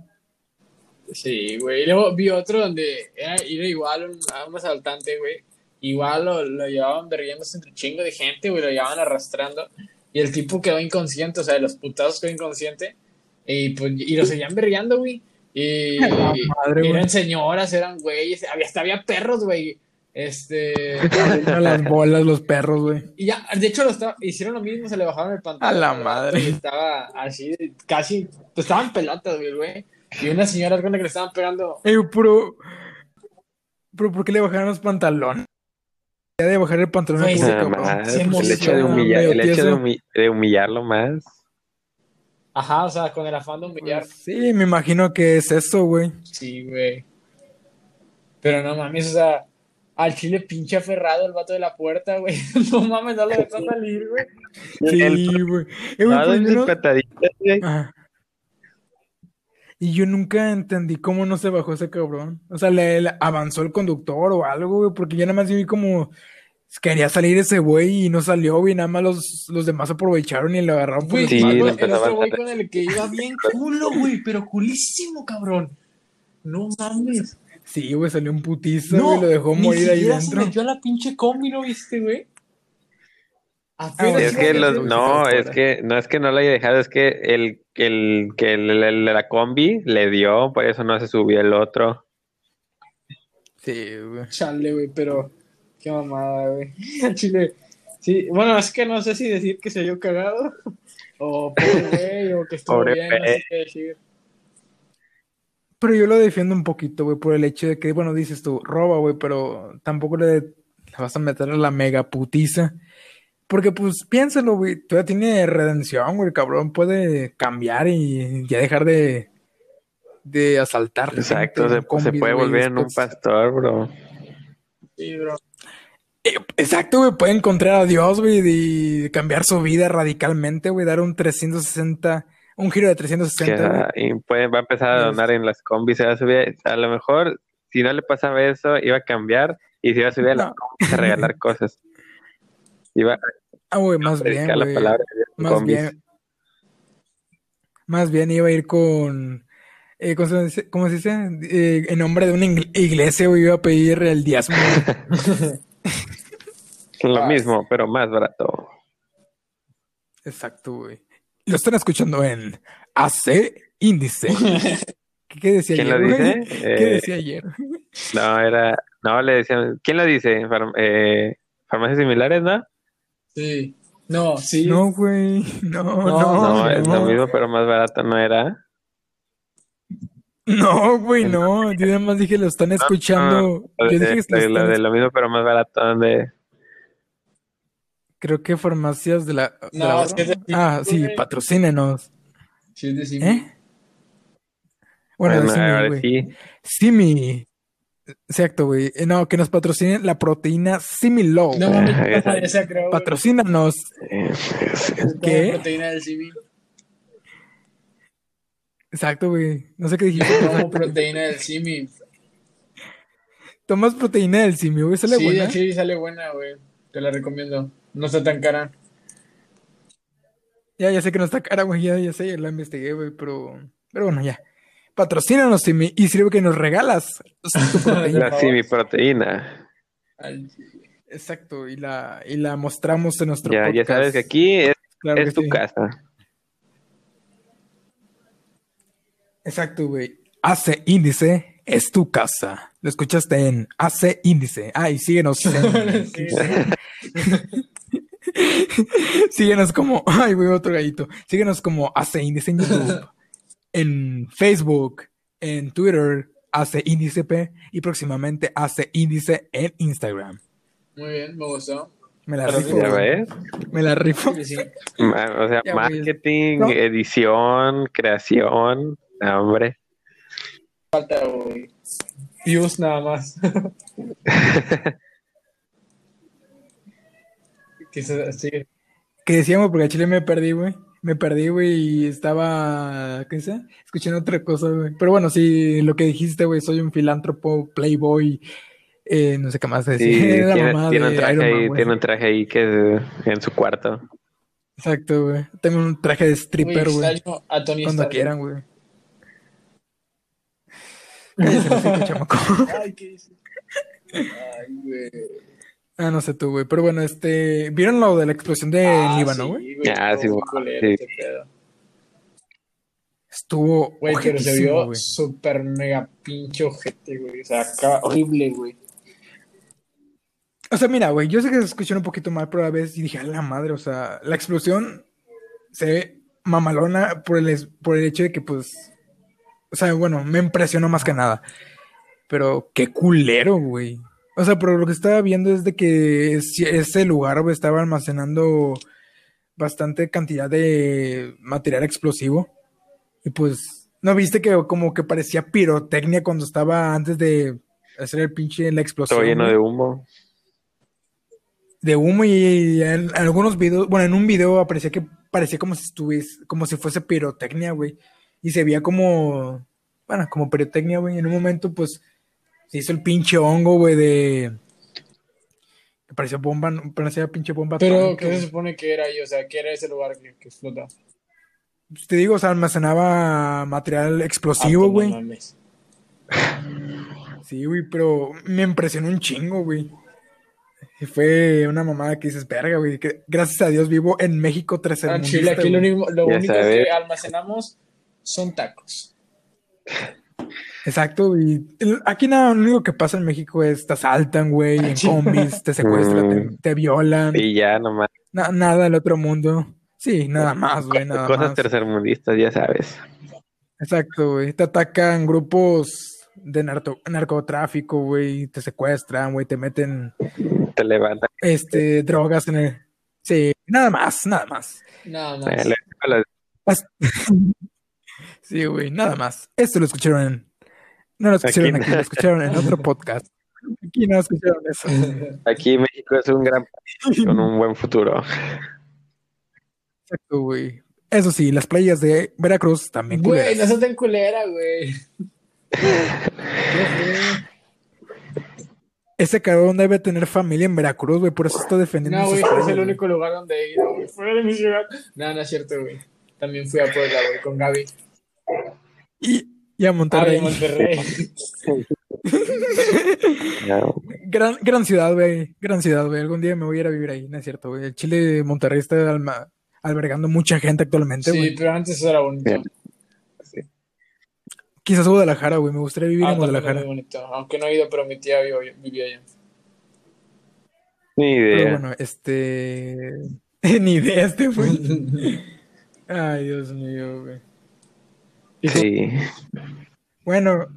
Sí, güey. Y Luego vi otro donde era, era igual un, a un asaltante, güey. Igual lo, lo llevaban berriéndose entre chingo de gente, güey. Lo llevaban arrastrando. Y el tipo quedó inconsciente, o sea, de los putazos quedó inconsciente. Y, pues, y lo seguían berreando, güey. Y, [LAUGHS] madre, eran señoras, eran güeyes. Había, hasta había perros, güey. Este. [LAUGHS] Las bolas, los perros, güey. Y ya, de hecho, lo estaba, hicieron lo mismo, se le bajaron el pantalón. A la madre. y Estaba así, casi, pues estaban pelotas, güey, güey. Y una señora con la que le estaban pegando. Ey, pero. Pero ¿por qué le bajaron los pantalones? Ya de bajar el pantalón Nada cabrón. más, se pues, el hecho de humillar, el hecho de, tieso. humi- de humillarlo más. Ajá, o sea, con el afán de humillar. Sí, me imagino que es eso, güey. Sí, güey. Pero no mames, o sea, al chile pinche aferrado el vato de la puerta, güey. [LAUGHS] No mames, no lo dejó salir, güey. Sí, güey. Eh, güey, No, pues, no- pataditas, güey. Ajá. Y yo nunca entendí cómo no se bajó ese cabrón. O sea, le, le avanzó el conductor o algo, güey, porque yo nada más vi como quería salir ese güey y no salió, güey, nada más los, los demás aprovecharon y le agarraron por Sí, el otro güey con el que iba bien [LAUGHS] culo, güey, pero culísimo, cabrón. No mames. Sí, güey, salió un putiza, No, güey, lo dejó morir ahí siquiera se dentro. metió a la pinche combi, ¿no viste, güey? Apenas Es que los, no, es que no es que no lo haya dejado, es que el el que el, el la combi le dio, por eso no se subió el otro. Sí, güey. Chale, güey, pero qué mamada, güey. [LAUGHS] Chile. Sí, bueno, es que no sé si decir que se haya cagado o pobre güey o que estuvo Pobre bien, no sé qué decir. Pero yo lo defiendo un poquito, güey, por el hecho de que, bueno, dices tú, roba, güey, pero tampoco le, le vas a meter a la mega putiza. Porque, pues, piénsalo, güey, todavía tiene redención, güey, el cabrón puede cambiar y ya dejar de, de asaltar. Exacto, se, puede güey, volver en un pastor, bro. Sí, bro. Eh, Exacto, güey, puede encontrar a Dios, güey, y cambiar su vida radicalmente, güey, dar un 360, un giro de Que, 360, güey. ah, y puede, va a empezar a donar en las combis, se va a subir, a lo mejor si no le pasaba eso, iba a cambiar y se iba a subir a las combis a regalar [LAUGHS] cosas. Iba a Ah, güey, más bien, predicar la palabra de Dios en Más combis. bien, más bien iba a ir con, eh, ¿cómo se dice? ¿Cómo se dice? Eh, en nombre de una iglesia, güey, iba a pedir el diezmo. [LAUGHS] Lo Ah, mismo, pero más barato. Exacto, güey. Lo están escuchando en AC Índice. [LAUGHS] ¿Qué, qué decía ¿Quién ayer, lo güey? dice? [LAUGHS] ¿Qué Eh, decía ayer? No, era, no, le decían, ¿quién lo dice? Farm- eh, farmacias similares, ¿no? Sí. No, sí. No, güey. [LAUGHS] No, no, No, es lo no. mismo, pero más barato, ¿no era? No, güey, no. Yo nada más dije, lo están escuchando. Yo de, dije que lo de lo mismo, pero más barato, ¿dónde? Creo que farmacias de la. de No, la- es que es de- ah, sí, patrocínenos. Sí, es de sí. ¿Eh? Bueno, Bueno, decime, ahora güey. sí. Simi. Exacto, güey. Eh, No, que nos patrocinen la proteína Similow. No mames, esa- creo. Patrocínanos. ¿Qué? proteína del civil. Exacto, güey. No sé qué dijiste. [LAUGHS] Exacto. proteína del simi. Tomas proteína del simio, güey. Sale Sí, buena. sí, sale buena, güey. Te la recomiendo. No está tan cara. Ya, ya sé que no está cara, güey. Ya, ya sé, ya la investigué, güey. Pero, pero bueno, ya. Patrocínanos, Simi. Y sirve que nos regalas tu [LAUGHS] proteína. La simiproteína. Al- Exacto. Y la, y la mostramos en nuestro Ya, ya podcast. sabes que aquí es, Claro es que tu sí. casa. Exacto, güey. AC Índice es tu casa. Lo escuchaste en AC Índice. Ah, y síguenos. en- [LAUGHS] Sí. [LAUGHS] síguenos como. Ay, güey, otro gallito. Síguenos como AC Índice en YouTube, en Facebook, en Twitter, AC Índice P y próximamente AC Índice en Instagram. Muy bien, me gustó. Me la rifo, ¿Ya ves? Me la rifo. Sí, sí. Ma- O sea, Ya, marketing, ¿No? edición, creación. Hombre. Falta, güey. Views nada más. [LAUGHS] Quizás sí. Que decíamos, porque a Chile me perdí, güey. Me perdí, güey, y estaba, ¿qué sé? Escuchando otra cosa, güey. Pero bueno, sí, lo que dijiste, güey, soy un filántropo, playboy, eh, no sé qué más Sí, decir. [LAUGHS] La tiene, mamá tiene un de traje Iron Man, ahí, tiene un traje ahí que en su cuarto. Exacto, güey. Tengo un traje de stripper, güey. Cuando Stark. quieran, güey. [LAUGHS] Ay, ¿qué dices? Ay, güey. Ah, no sé tú, güey. Pero bueno, este. ¿Vieron lo de la explosión de Ah, Líbano, sí, güey? Ah, estuvo sí, güey. culero Sí. Estuvo. Güey, pero se vio güey. súper mega pinche ojete, güey. O sea, acá horrible, güey. O sea, mira, güey, yo sé que se escuchó un poquito mal, pero a la vez y dije, a la madre, o sea, la explosión se ve mamalona por el, es- por el hecho de que, pues, o sea, bueno, me impresionó más que nada. Pero qué culero, güey. O sea, pero lo que estaba viendo es de que es- ese lugar, estaba almacenando bastante cantidad de material explosivo. Y pues, ¿no viste que como que parecía pirotecnia cuando estaba antes de hacer el pinche la explosión? Todo lleno de humo. de humo y en algunos videos, bueno, en un video aparecía que parecía como si estuviese, como si fuese pirotecnia, güey. Y se veía como, bueno, como pirotecnia, güey. En un momento, pues, se hizo el pinche hongo, güey, de... Que parecía bomba, parecía pinche bomba Pero, ¿qué se supone que era ahí? O sea, ¿qué era ese lugar que, que explotó? Pues, Te digo, o sea, almacenaba material explosivo, Ah, güey. no mames. Sí, güey, pero me impresionó un chingo, güey. Y fue una mamada que dices, verga, güey, que gracias a Dios vivo en México Ah, tercermundista, Chile, aquí lo único, lo único que almacenamos son tacos. Exacto, y aquí nada, lo único que pasa en México es te asaltan, güey, en Sí. combis, te secuestran, te, Mm. te violan, Y ya nomás. na- nada del otro mundo. Sí, nada más, güey, nada Cosas más. tercermundistas, ya sabes. Exacto, güey, te atacan grupos de narco- narcotráfico, güey, te secuestran, güey, te meten, Te levantan. este, drogas en el... Sí, nada más, nada más. Nada más. [LAUGHS] Sí, güey, nada más. Esto lo escucharon en... No lo escucharon Aquí aquí, lo escucharon en otro podcast. Aquí no escucharon eso. Aquí México es un gran país con un buen futuro. Exacto, güey. Eso sí, las playas de Veracruz también Güey, culeras. no seas tan culera, güey. [LAUGHS] Ese cabrón debe tener familia en Veracruz, güey, por eso está defendiendo No, güey, es el güey. único lugar donde he ido, güey, fuera de mi ciudad. No, no es cierto, güey. También fui a Puebla, güey, con Gaby. Y, y a Ah, Monterrey. [LAUGHS] Monterrey. No, Gran, gran ciudad, güey. Gran ciudad, güey. Algún día me voy a ir a vivir ahí, no es cierto, güey. El Chile de Monterrey está alma- albergando mucha gente actualmente, Sí, güey. pero antes era bonito. Bien. Quizás Guadalajara, güey. Me gustaría vivir Ah, en Guadalajara. muy bonito. Aunque no he ido, pero mi tía vivió, vivía allá. Ni Pero idea. bueno, este. [LAUGHS] Ni idea, este, güey. [LAUGHS] Ay, Dios mío, güey. Sí. Bueno,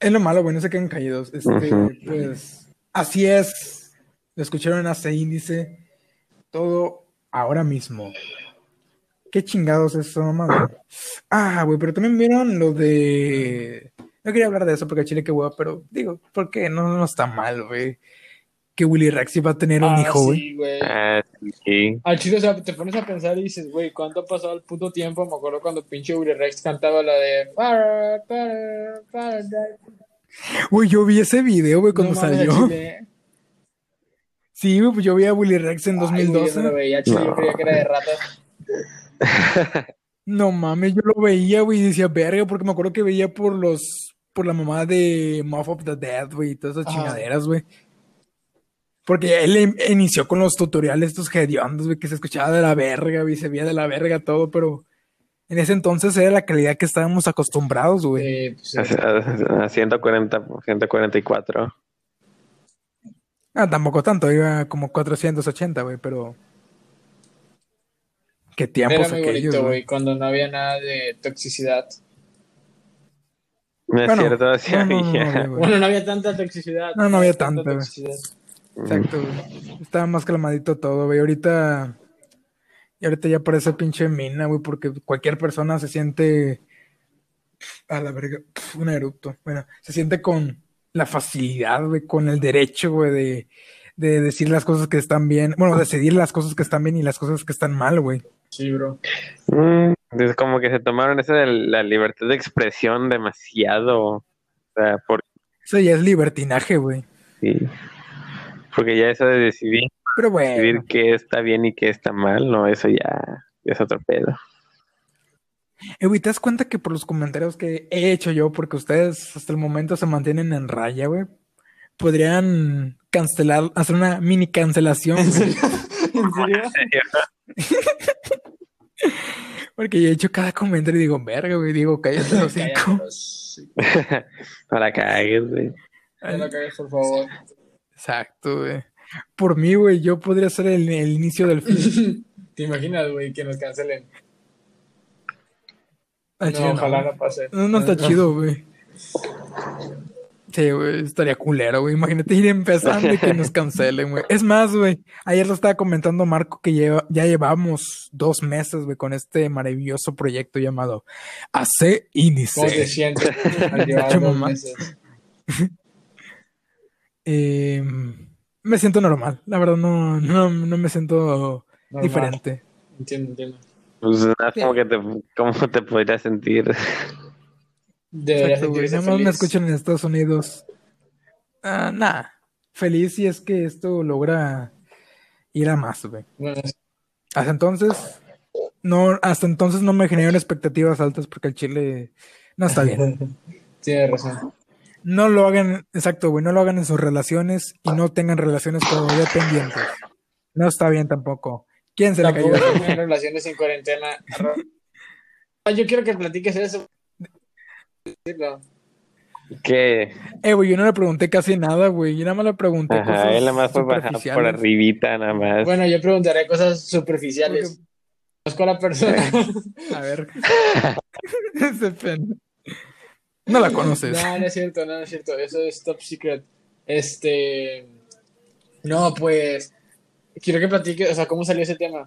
es lo malo, güey, no se queden caídos. Este, pues, así es. Lo escucharon ese índice. Todo ahora mismo. ¿Qué chingados es eso, mamá? Ah, güey, pero también vieron lo de. No quería hablar de eso porque Chile qué hueva, pero digo, ¿por qué? No, no está mal, güey. Que Willy Rex iba a tener un Ah, hijo, güey. sí, güey. Ah, sí. Al chile, o sea, te pones a pensar y dices, güey, ¿cuánto ha pasado el puto tiempo? Me acuerdo cuando pinche Willy Rex cantaba la de... Güey, yo vi ese video, güey, cuando No salió. Sí, güey, pues yo vi a Willy Rex en Ay, güey, yo 2012. no lo veía, chile, yo No. creía que era de ratas. [LAUGHS] No mames, yo lo veía, güey, y decía verga, porque me acuerdo que veía por los, por la mamá de Moth of the Dead, güey, y todas esas chingaderas, güey. Porque él in- inició con los tutoriales estos hediondos, güey, que se escuchaba de la verga, güey, se veía de la verga todo, pero en ese entonces era la calidad que estábamos acostumbrados, güey. Eh, pues, A, a 140, 144. Ah, tampoco tanto, iba como 480, güey, pero... Qué tiempos era muy aquellos, bonito, güey. güey, cuando no había nada de toxicidad. No es Bueno, cierto, sí no, no, no, había. no, güey. Bueno, no había tanta toxicidad. No, no había tanta tanta. Exacto, güey. Estaba más calmadito todo, güey. Ahorita. Y ahorita ya parece pinche mina, güey, porque cualquier persona se siente. A la verga, pf, un erupto. Bueno, se siente con la facilidad, güey, con el derecho, güey, de, de decir las cosas que están bien. Bueno, decidir las cosas que están bien y las cosas que están mal, güey. Sí, bro. Mm, es como que se tomaron esa de la libertad de expresión demasiado. O sea, por, Eso ya es libertinaje, güey. sí. Porque ya eso de decidir, Pero decidir bueno. qué está bien y qué está mal, no, eso ya es otro pedo. Eh, güey, ¿te das cuenta que por los comentarios que he hecho yo, porque ustedes hasta el momento se mantienen en raya, güey, podrían cancelar, hacer una mini cancelación, ¿En serio? [LAUGHS] ¿En serio? [LAUGHS] [LAUGHS] Porque yo he hecho cada comentario y digo, verga, güey, digo, cállate los cinco. No la cagues, güey. No la cagues, por favor. Exacto, güey. Por mí, güey, yo podría ser el, el inicio del fin. [LAUGHS] ¿Te imaginas, güey, que nos cancelen? No, ojalá no pase. No, no está [LAUGHS] chido, güey. Sí, güey, estaría culero, güey. Imagínate ir empezando y que nos [LAUGHS] cancelen, güey. Es más, güey, ayer lo estaba comentando Marco que lleva, ya llevamos dos meses, güey, con este maravilloso proyecto llamado AC ¿Cómo te sientes al llevar Hecho dos mamá. meses? Eh, me siento normal, la verdad no, no, no me siento Normal. diferente. Entiendo, entiendo. Pues nada, como que te, ¿cómo te podrías sentir? Deberías Exacto, güey. Nada más me escuchan en Estados Unidos. Ah, nada. Feliz si es que esto logra ir a más, güey. Bueno, Hasta entonces, no, hasta entonces no me generaron expectativas altas porque el Chile no está bien. [LAUGHS] tienes razón. No lo hagan, exacto, güey, no lo hagan en sus relaciones y no tengan relaciones con dependientes. No está bien tampoco. ¿Quién se le cayó? Tampoco tengan relaciones en cuarentena. Ah, Yo quiero que platiques eso. Que, Eh, güey, yo no le pregunté casi nada, güey. Yo nada más le pregunté ajá, cosas él nada más fue bajar por arribita, nada más. Bueno, yo preguntaré cosas superficiales. Conozco a la persona. [LAUGHS] A ver. [LAUGHS] [LAUGHS] Ese pen- No la [LAUGHS] conoces. No, no es cierto, no, no es cierto. Eso es top secret. Este. No, pues. Quiero que platiques, o sea, ¿cómo salió ese tema?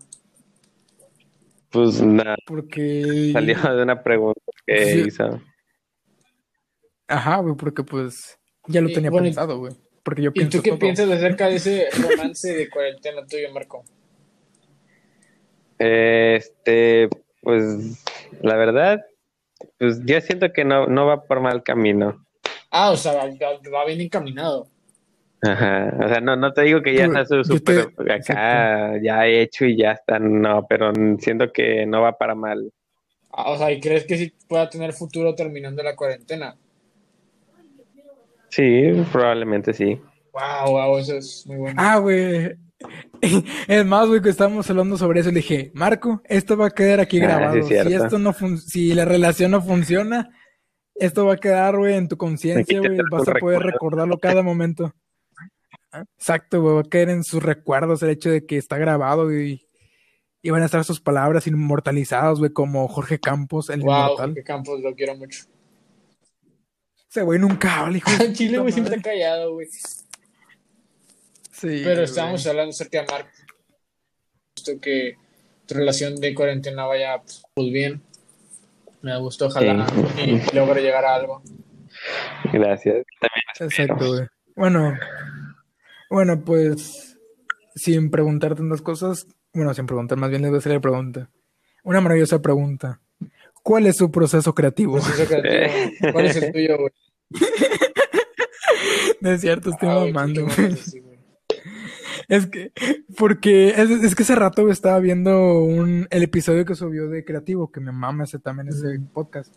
Pues nada, Porque. salió de una pregunta que Sí. hizo. Ajá, güey, porque pues ya lo Y, tenía bueno, pensado, güey. Porque yo ¿Y pienso tú qué todo. piensas acerca de ese romance de cuarentena tuyo, Marco? Este, pues, la verdad, pues yo siento que no, no va por mal camino. Ah, o sea, va, bien encaminado. Ajá, o sea, no, no te digo que ya está su- yo te- súper acá, ya hecho y ya está, no, pero siento que no va para mal. Ah, o sea, ¿y crees que sí pueda tener futuro terminando la cuarentena? Sí, probablemente sí. Wow, wow, eso es muy bueno. Ah, güey. [LAUGHS] Es más, güey, que estábamos hablando sobre eso. Le dije, Marco, esto va a quedar aquí Ah, grabado. sí, es cierto. si esto no fun- si la relación no funciona, esto va a quedar, güey, en tu conciencia, güey. Vas a poder recuerdo. recordarlo cada momento. Exacto, güey. Va a caer en sus recuerdos el hecho de que está grabado y, y van a estar sus palabras inmortalizadas, güey, como Jorge Campos, el wow, inmortal. Jorge Campos, lo quiero mucho. Ese güey nunca habla, hijo [LAUGHS] Chile, güey, siempre está callado, güey. Sí, Pero güey. estábamos hablando acerca de Marco. Justo que tu relación de cuarentena vaya pues bien. Me gustó, ojalá Sí. y logre llegar a algo. Gracias. También Exacto, güey. Bueno, bueno, pues sin preguntar tantas cosas, bueno, sin preguntar, más bien les voy a hacer la pregunta. Una maravillosa pregunta. ¿Cuál es su proceso creativo? Proceso creativo. ¿Cuál es el tuyo, güey? [LAUGHS] No es cierto, estoy Ah, mamando, güey. Es que, porque, es, es que hace rato estaba viendo un, el episodio que subió de Creativo, que me mama ese también, ese podcast.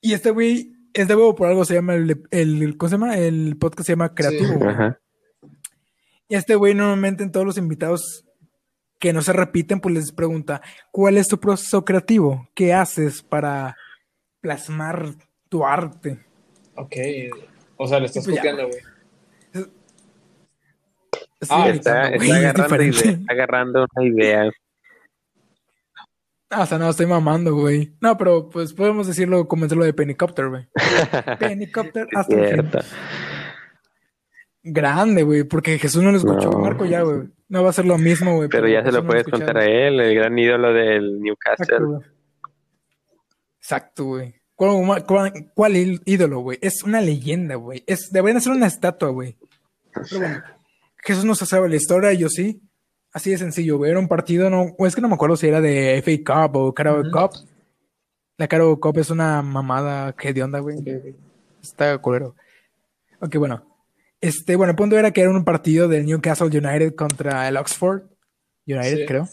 Y este güey, es de huevo por algo, se llama el, el, ¿cómo se llama? El podcast se llama Creativo. Ajá. Y este güey normalmente en todos los invitados que no se repiten, pues les pregunta, ¿cuál es tu proceso creativo? ¿Qué haces para plasmar tu arte? Ok. O sea, le estás Pues copiando, güey. Ah, Está, agarrando, idea- una idea. Ah, o sea, no, estoy mamando, güey. No, pero pues podemos decirlo, comenzarlo de Pennycopter, güey. [LAUGHS] Pennycopter Es hasta el fin. cierto. grande, güey, porque Jesús no lo escuchó. No. Marco ya, güey. No va a ser lo mismo, güey. Pero ya se lo no puedes contar a él, el gran ídolo del Newcastle. Exacto, güey. ¿Cuál, cuál- cuál í- ídolo, güey? Es una leyenda, güey. Es, deberían hacer una estatua, güey. Pero bueno, Jesús no se sabe la historia, yo sí. Así de sencillo, güey. Era un partido, no, o es que no me acuerdo si era de FA Cup o Carabao. Cup. La Carabao Cup es una mamada que de onda, güey. Está culero. Ok, bueno. Este, bueno, el punto era que era un partido del Newcastle United contra el Oxford United, Sí. creo.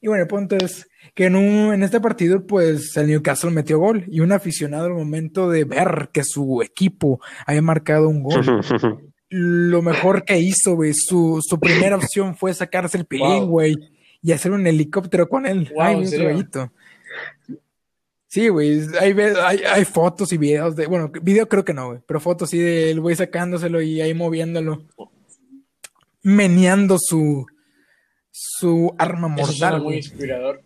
Y bueno, el punto es que en, un, en este partido, pues el Newcastle metió gol y un aficionado al momento de ver que su equipo había marcado un gol, [LAUGHS] lo mejor que hizo, güey, su, su primera opción fue sacarse el pilín, Wow. güey, y hacer un helicóptero con él. Wow, Ay. Sí, güey, hay, hay, hay fotos y videos de, bueno, video creo que no, güey, pero fotos sí del güey sacándoselo y ahí moviéndolo, meneando su, su arma Eso mortal, muy güey. inspirador.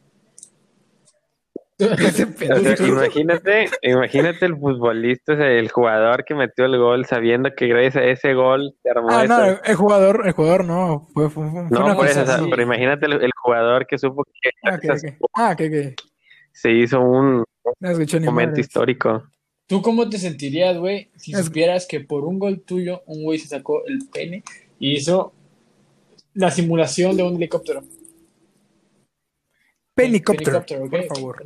[LAUGHS] O sea, imagínate, imagínate el futbolista, o sea, el jugador que metió el gol sabiendo que gracias a ese gol se armó Ah, eso. no, el jugador, el jugador no, fue, fue, fue No, una por eso, o sea, cosa así. pero imagínate el, el jugador que supo que Ah. Ah, se hizo un No momento histórico. ¿Tú cómo te sentirías, güey, si Es- supieras que por un gol tuyo un güey se sacó el pene y hizo la simulación de un helicóptero? Penicóptero, Helicóptero, ¿ok? por favor.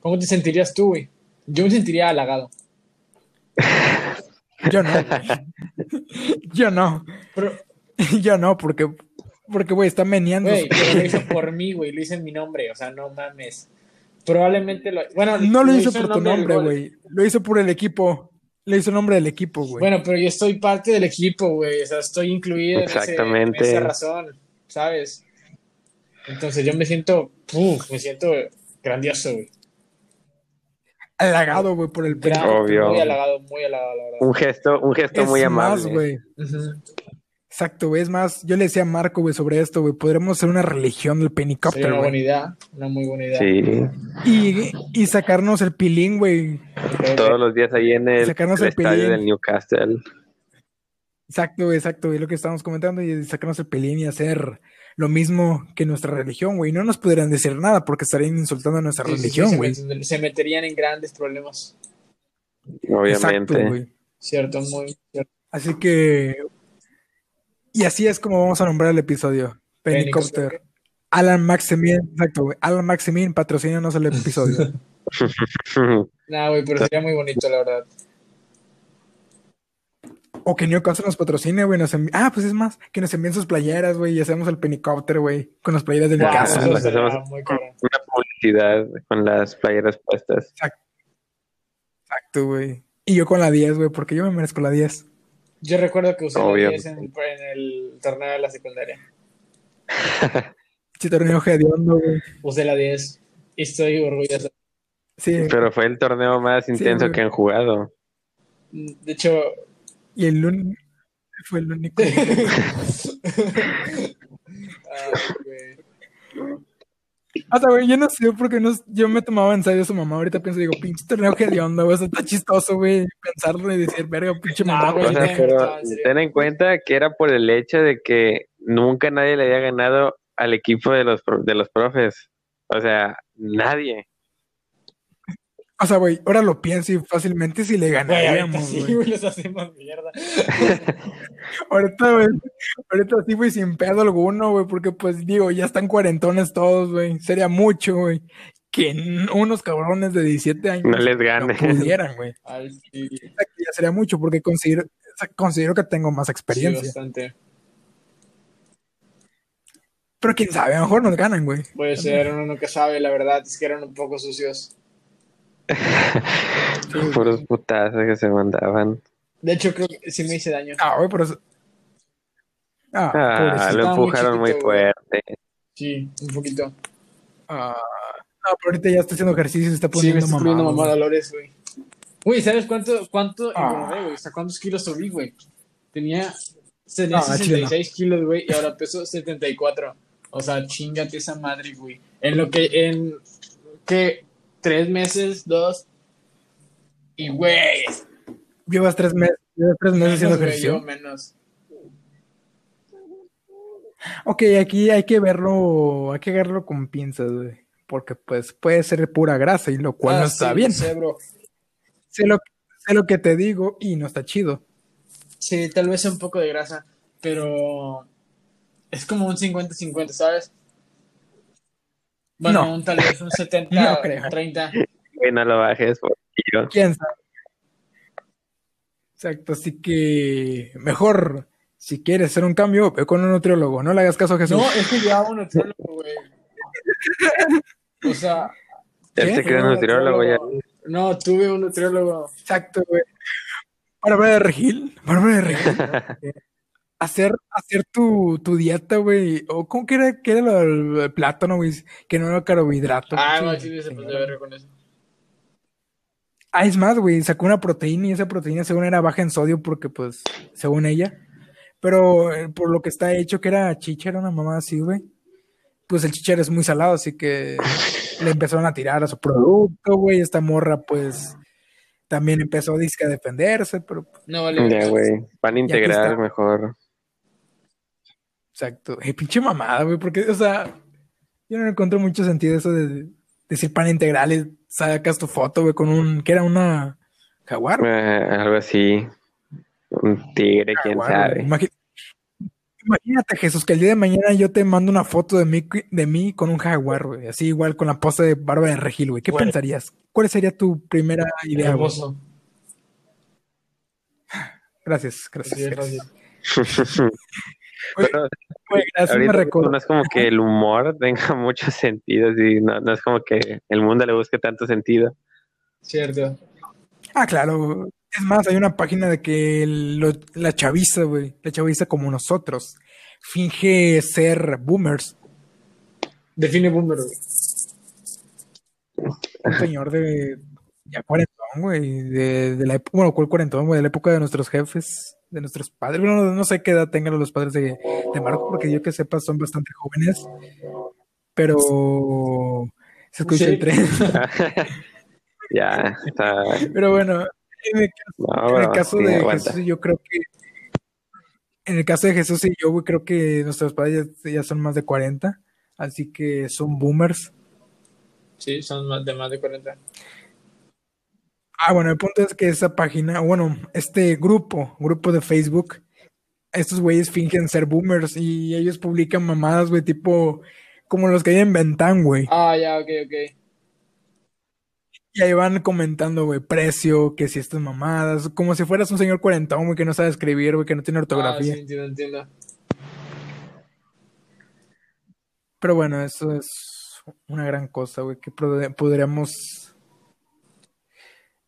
¿Cómo te sentirías tú, güey? Yo me sentiría halagado. Yo no. Yo no. Pero, Yo no, porque, porque, güey, está meneando. güey, lo hizo por mí, güey, lo hizo en mi nombre, o sea, no mames. Probablemente lo... Bueno, No lo hizo por tu nombre, güey. Lo hizo por el equipo. Lo hizo el nombre del equipo, güey. Bueno, pero yo estoy parte del equipo, güey. O sea, estoy incluido en, ese- Exactamente. en esa razón, ¿sabes? Entonces yo me siento, uf, me siento grandioso, güey. Halagado, güey, por el penicóptero. Obvio. Muy halagado, muy halagado, la verdad. Un gesto, un gesto Es muy más, amable. güey. Ujú. Exacto, güey. Es más, yo le decía a Marco, güey, sobre esto, güey. Podremos hacer una religión del Sería penicóptero, una buena güey. idea, una muy buena idea. Sí, Y, y sacarnos el pilín, güey. Todos los días ahí en el, Sacarnos el el estadio del Newcastle. Exacto, güey, exacto, güey. Lo que estábamos comentando y sacarnos el pilín y hacer lo mismo que nuestra religión, güey. No nos podrían decir nada porque estarían insultando a nuestra Sí, sí, sí, religión, se güey. se meterían en grandes problemas. Obviamente. Exacto, güey. Cierto, muy cierto. Así que. Y así es como vamos a nombrar el episodio. Penicóptero. Alan Maximin, exacto, güey. Alan Maximin, patrocínanos el episodio. [LAUGHS] Nah, güey, pero sería muy bonito, la verdad. O que Newcastle nos patrocine, güey. Nos envi- Ah, pues es más, que nos envíen sus playeras, güey, y hacemos el penicóptero, güey, con las playeras de Wow, Newcastle. hacemos-. Una publicidad con las playeras puestas. Exacto, güey. Y yo con la 10, güey, porque yo me merezco la 10. Yo recuerdo que usé la Obvio. 10 en, el- en el torneo de la secundaria. Si torneo hediondo, güey. Usé la 10 y estoy orgulloso. Sí, Pero fue el torneo más intenso que han jugado. De hecho, y el un... fue el único. [LAUGHS] ay, güey. O sea, güey, yo no sé por qué no, yo me tomaba en serio a su mamá. Ahorita pienso, digo, pinche torneo hediondo, güey. o sea, Está chistoso, güey, pensarlo y decir, verga, pinche mamá, güey, O güey. sea, [LAUGHS] pero ten en cuenta que era por el hecho de que nunca nadie le había ganado al equipo de los, pro- de los profes. O sea, nadie. O sea, güey, ahora lo pienso y fácilmente si le Güey, ganaríamos, sí, güey. los hacemos mierda. [LAUGHS] Ahorita, güey, ahorita sí, güey, sin pedo alguno, güey, porque pues digo, ya están cuarentones todos, güey. Sería mucho, güey, que unos cabrones de 17 años No les no gane. pudieran, güey. Sí, sí, Ya sería mucho porque considero, considero que tengo más experiencia. bastante. Pero quién sabe, a lo mejor nos ganan, güey. Puede ser, uno nunca sabe, la verdad es que eran un poco sucios. [LAUGHS] Puros putazos que se mandaban. De hecho, creo que sí me hice daño. Ah, güey, por eso. Ah, Ah, lo muy empujaron muy güey. fuerte. Sí, un poquito. Ah, no, pero ahorita ya está haciendo ejercicio y se está Sí, me poniendo poniendo mamado, mamá güey. Dolores, güey. ¿sabes cuánto, cuánto Ah. engordé, güey? O sea, ¿cuántos kilos subí, güey? Tenía, tenía Ah, chile, no. 66 kilos, güey, y ahora peso 74. O sea, chingate esa madre, güey. En lo que, en, ¿qué? ¿Tres meses? ¿Dos? Y, güey, Llevas tres meses, llevas tres meses haciendo güey, yo ejercicio. menos. Ok, aquí hay que verlo, hay que verlo con pinzas, güey. Porque pues puede ser pura grasa y lo cual Ah, no está sí, bien. sé, bro. Sé lo, sé lo que te digo y no está chido. Sí, tal vez un poco de grasa, pero es como un 50-50, ¿sabes? Bueno, No. un, tal vez un [LAUGHS] No creo. 70-30. Güey, no lo bajes, por. ¿Quién sabe? Exacto, así que mejor, si quieres hacer un cambio, ve con un nutriólogo, no le hagas caso a Jesús. No, es que llevaba un nutriólogo, güey. O sea, Él se quedó tuve un nutriólogo ya. No, tuve un nutriólogo. Exacto, güey. Bárbara de Regil, Bárbara de Regil. [LAUGHS] hacer, hacer tu, tu dieta, güey. O cómo que era, que era lo del plátano, güey. Que no era carbohidrato. Ah, no, sí, se pasó de verga con eso. Ah, es más, güey, sacó una proteína y esa proteína según era baja en sodio porque, pues, según ella. Pero eh, por lo que está hecho, que era chicha, era una mamá así, güey. Pues el chichar es muy salado, así que le empezaron a tirar a su producto, güey. Esta morra, pues, también empezó disque a defenderse, pero, pues, No vale. Ya, güey. Pan aquí integral está. mejor. Exacto. Eh, pinche mamada, güey, porque, o sea, yo no encuentro mucho sentido eso de decir pan integral y sacas tu foto, güey, con un, que era una jaguar. Eh, algo así. Un tigre, quién Jaguar, sabe. Imagínate, Jesús, que el día de mañana yo te mando una foto de mí, de mí con un jaguar, güey. Así igual con la pose de barba de regil, güey. ¿Qué pensarías? ¿Cuál sería tu primera idea? Hermoso. Gracias, gracias. Gracias. [LAUGHS] Pero me no es como que el humor [LAUGHS] tenga mucho sentido, sí, no, no es como que el mundo le busque tanto sentido. Cierto. Ah, claro. Es más, hay una página de que lo- la chaviza, güey, la chaviza como nosotros, finge ser boomers. Define boomer, güey. Un señor de ya cuarentón, güey, de, de la época, bueno, ¿cuál cuarentón, güey? De la época de nuestros jefes, de nuestros padres. Bueno, no, no sé qué edad tengan los padres de, de Marco, porque yo que sepa son bastante jóvenes, pero se escucha Sí. el tren. [LAUGHS] ya, está. Pero bueno, en el, No, en el caso sí, de aguanta. Jesús, yo creo que en el caso de Jesús y yo, güey, creo que nuestros padres ya, ya son más de 40, así que son boomers. Sí, son más de más de 40. Ah, bueno, el punto es que esa página, bueno, este grupo, grupo de Facebook, estos güeyes fingen ser boomers y ellos publican mamadas, güey, tipo como los que hay en Ventán, güey. Ah, ya, ok, ok. Y ahí van comentando, güey, precio, que si estas mamadas, como si fueras un señor cuarentón, güey, que no sabe escribir, güey, que no tiene Ah, ortografía. sí, entiendo, entiendo. Pero bueno, eso es una gran cosa, güey, que pod- podríamos...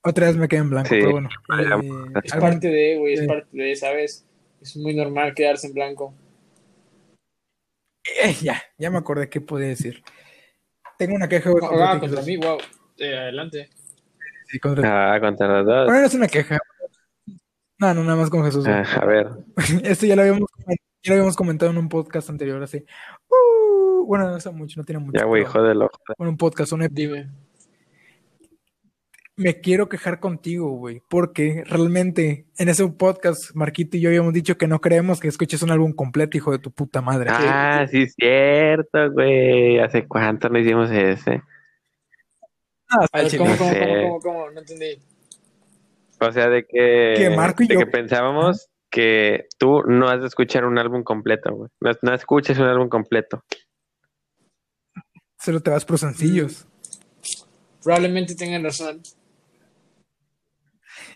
Otra vez me quedé en blanco, Sí, pero bueno. podríamos eh, Es parte de, güey, es parte de, ¿sabes? Es muy normal quedarse en blanco. eh, ya, ya me acordé qué podía decir. Tengo una queja, güey, Ah, contra mí, wow. Eh, adelante. Sí, contra- Ah, contra los dos. Bueno, no es una queja. No, no, nada más con Jesús. Ah, a ver, [LAUGHS] Esto ya lo habíamos, ya lo habíamos comentado en un podcast anterior, así. Uh, bueno, no hace mucho, no tiene mucho. ya, güey, jódelo. Bueno, un podcast, un ep- Dime. Me quiero quejar contigo, güey, porque realmente en ese podcast, Marquito y yo habíamos dicho que no creemos que escuches un álbum completo, hijo de tu puta madre. Ah, sí, es cierto, güey. ¿Hace cuánto no hicimos ese? Ah. ¿cómo, cómo, cómo, cómo, cómo? No entendí. O sea, de que, Que Marco y de yo- que pensábamos que tú no has de escuchar un álbum completo, güey. No, no escuches un álbum completo. Solo te vas por sencillos. Probablemente tengan razón.